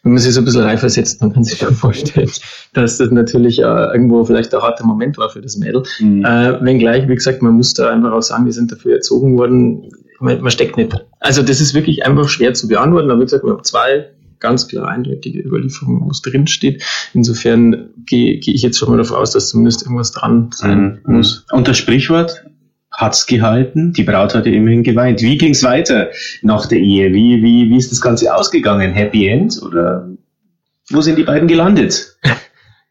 wenn man sich so ein bisschen reifer setzt, man kann sich ja vorstellen, dass das natürlich äh, irgendwo vielleicht ein harter Moment war für das Mädel. Mhm. Äh, wenngleich, wie gesagt, man muss da einfach auch sagen, die sind dafür erzogen worden, man, man steckt nicht. Also das ist wirklich einfach schwer zu beantworten, aber wie gesagt, wir haben zwei ganz klar eindeutige Überlieferungen, wo es drin steht. Insofern gehe geh ich jetzt schon mal davon aus, dass zumindest irgendwas dran sein mhm. muss. Und das Sprichwort, hat's gehalten. Die Braut hatte immerhin geweint. Wie ging's weiter nach der Ehe? Wie, wie, wie ist das Ganze ausgegangen? Happy End oder wo sind die beiden gelandet?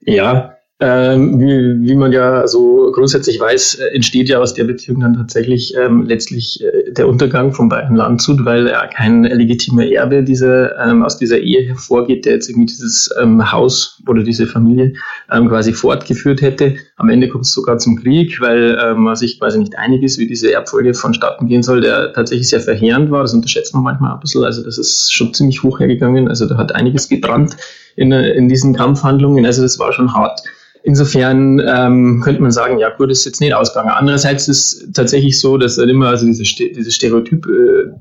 Ja, ähm, wie, wie man ja so grundsätzlich weiß, äh, entsteht ja aus der Beziehung dann tatsächlich ähm, letztlich äh, der Untergang von Bayern Landshut, weil er kein legitimer Erbe diese, ähm, aus dieser Ehe hervorgeht, der jetzt irgendwie dieses ähm, Haus oder diese Familie ähm, quasi fortgeführt hätte. Am Ende kommt es sogar zum Krieg, weil ähm, man sich quasi nicht einig ist, wie diese Erbfolge vonstatten gehen soll, der tatsächlich sehr verheerend war. Das unterschätzt man manchmal ein bisschen. Also das ist schon ziemlich hoch hergegangen. Also da hat einiges gebrannt in, in diesen Kampfhandlungen. Also das war schon hart. Insofern ähm, könnte man sagen, ja gut, ist jetzt nicht ausgegangen. Andererseits ist es tatsächlich so, dass halt immer also diese, diese Stereotyp äh,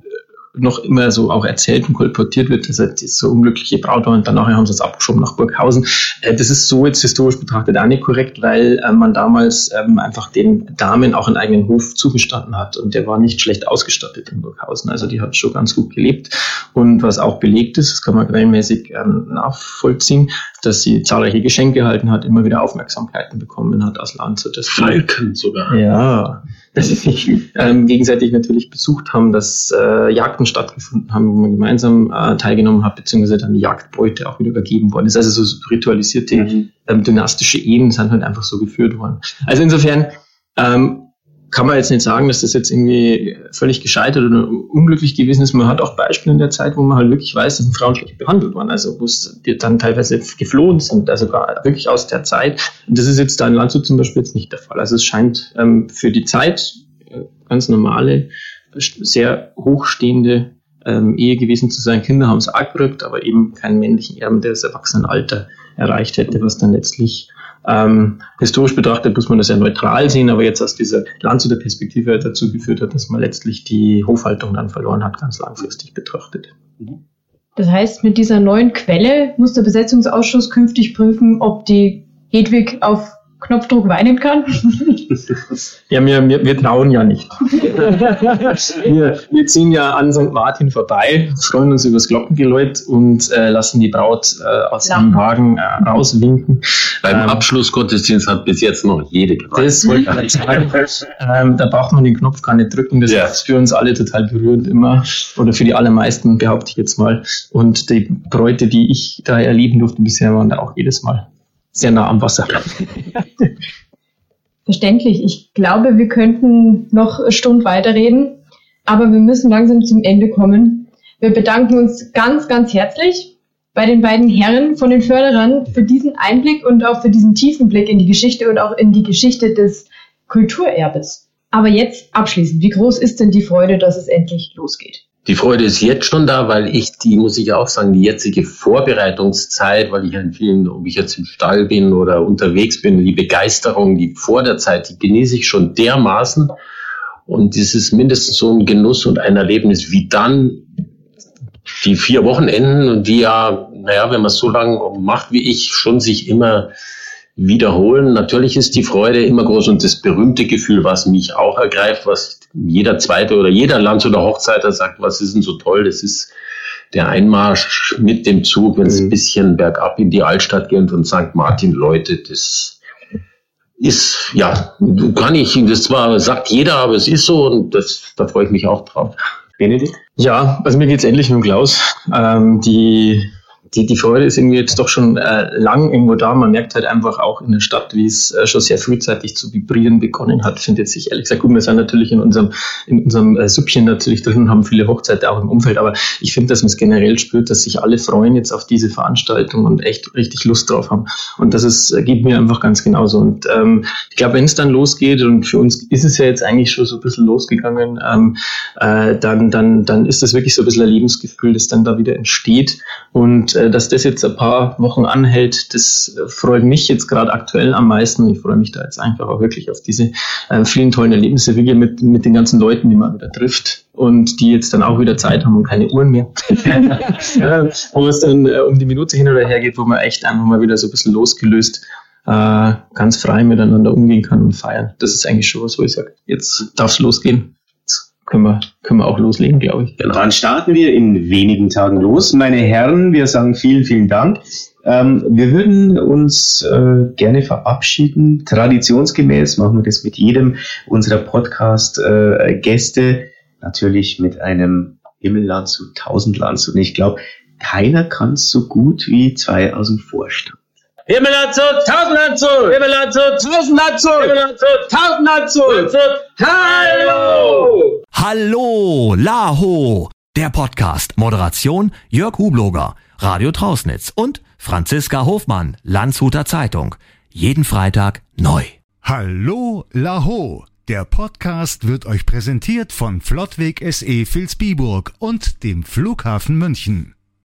noch immer so auch erzählt und kolportiert wird, dass er so unglückliche Braut war und danach haben sie es abgeschoben nach Burghausen. Äh, das ist so jetzt historisch betrachtet auch nicht korrekt, weil äh, man damals ähm, einfach den Damen auch einen eigenen Hof zugestanden hat und der war nicht schlecht ausgestattet in Burghausen. Also die hat schon ganz gut gelebt und was auch belegt ist, das kann man quellenmäßig ähm, nachvollziehen, dass sie zahlreiche Geschenke erhalten hat, immer wieder Aufmerksamkeiten bekommen hat aus Landshut. Falken sogar. Ja, dass sie sich ähm, gegenseitig natürlich besucht haben, dass äh, Jagden stattgefunden haben, wo man gemeinsam äh, teilgenommen hat, beziehungsweise dann die Jagdbeute auch wieder übergeben worden ist. Also so ritualisierte mhm. ähm, dynastische Ehen sind halt einfach so geführt worden. Also insofern ähm, kann man jetzt nicht sagen, dass das jetzt irgendwie völlig gescheitert oder unglücklich gewesen ist. Man hat auch Beispiele in der Zeit, wo man halt wirklich weiß, dass Frauen schlecht behandelt waren, also wo es dann teilweise geflohen sind, also wirklich aus der Zeit. Und das ist jetzt da in Landshut zum Beispiel jetzt nicht der Fall. Also es scheint ähm, für die Zeit äh, ganz normale, sehr hochstehende ähm, Ehe gewesen zu sein. Kinder haben es auch gerückt, aber eben keinen männlichen Erben, der das Erwachsenenalter erreicht hätte, was dann letztlich ähm, historisch betrachtet muss man das ja neutral sehen, aber jetzt aus dieser Landshuter Perspektive dazu geführt hat, dass man letztlich die Hofhaltung dann verloren hat, ganz langfristig betrachtet. Das heißt, mit dieser neuen Quelle muss der Besetzungsausschuss künftig prüfen, ob die Hedwig auf Knopfdruck weinen kann? ja, wir, wir, wir trauen ja nicht. wir, wir ziehen ja an St. Martin vorbei, freuen uns über das Glockengeläut und äh, lassen die Braut äh, aus dem Wagen äh, rauswinken. Beim ähm, Abschlussgottesdienst hat bis jetzt noch jede gefallen. Das wollte ich sagen. ähm, da braucht man den Knopf gar nicht drücken. Das ja. ist für uns alle total berührend immer. Oder für die allermeisten, behaupte ich jetzt mal. Und die Bräute, die ich da erleben durfte bisher, waren da auch jedes Mal sehr nah am Wasser. Verständlich. Ich glaube, wir könnten noch eine Stunde weiterreden, aber wir müssen langsam zum Ende kommen. Wir bedanken uns ganz, ganz herzlich bei den beiden Herren von den Förderern für diesen Einblick und auch für diesen tiefen Blick in die Geschichte und auch in die Geschichte des Kulturerbes. Aber jetzt abschließend, wie groß ist denn die Freude, dass es endlich losgeht? Die Freude ist jetzt schon da, weil ich die, muss ich auch sagen, die jetzige Vorbereitungszeit, weil ich in vielen, ob ich jetzt im Stall bin oder unterwegs bin, die Begeisterung, die vor der Zeit, die genieße ich schon dermaßen. Und das ist mindestens so ein Genuss und ein Erlebnis wie dann die vier Wochenenden und die ja, naja, wenn man es so lange macht wie ich, schon sich immer wiederholen. Natürlich ist die Freude immer groß und das berühmte Gefühl, was mich auch ergreift, was jeder zweite oder jeder Lands- oder Hochzeiter sagt, was ist denn so toll, das ist der Einmarsch mit dem Zug, wenn es mhm. ein bisschen bergab in die Altstadt geht und St. Martin Leute, das ist, ja, kann ich, das zwar sagt jeder, aber es ist so und das, da freue ich mich auch drauf. Benedikt? Ja, also mir geht's endlich mit Klaus. Ähm, die die, die Freude ist irgendwie jetzt doch schon äh, lang irgendwo da. Man merkt halt einfach auch in der Stadt, wie es äh, schon sehr frühzeitig zu vibrieren begonnen hat, findet sich ehrlich gesagt gut. Wir sind natürlich in unserem, in unserem äh, Süppchen natürlich drin und haben viele Hochzeiten auch im Umfeld, aber ich finde, dass man es generell spürt, dass sich alle freuen jetzt auf diese Veranstaltung und echt richtig Lust drauf haben. Und das ist, äh, geht mir einfach ganz genauso. Und ähm, ich glaube, wenn es dann losgeht, und für uns ist es ja jetzt eigentlich schon so ein bisschen losgegangen, ähm, äh, dann, dann, dann ist das wirklich so ein bisschen ein Lebensgefühl, das dann da wieder entsteht. Und äh, dass das jetzt ein paar Wochen anhält, das freut mich jetzt gerade aktuell am meisten. Ich freue mich da jetzt einfach auch wirklich auf diese äh, vielen tollen Erlebnisse, wie mit, mit den ganzen Leuten, die man wieder trifft und die jetzt dann auch wieder Zeit haben und keine Uhren mehr. ja, wo es dann äh, um die Minute hin oder her geht, wo man echt einfach mal wieder so ein bisschen losgelöst äh, ganz frei miteinander umgehen kann und feiern. Das ist eigentlich schon was, wo ich sage, jetzt darf es losgehen können wir, können wir auch loslegen, glaube ich. Dann starten wir in wenigen Tagen los. Meine Herren, wir sagen vielen, vielen Dank. Ähm, wir würden uns äh, gerne verabschieden. Traditionsgemäß machen wir das mit jedem unserer Podcast-Gäste. Äh, Natürlich mit einem Himmelland zu Tausendland. Und ich glaube, keiner kann es so gut wie zwei aus dem Vorstand. Himmelanzug, Tausendlanzug, Himmelanzug, Tausendlanzug, Himmelanzug, Tausendlanzug, Hallo! Hallo, Laho, der Podcast. Moderation Jörg Hubloger, Radio Trausnitz und Franziska Hofmann, Landshuter Zeitung. Jeden Freitag neu. Hallo, Laho. Der Podcast wird euch präsentiert von Flottweg SE Vilsbiburg und dem Flughafen München.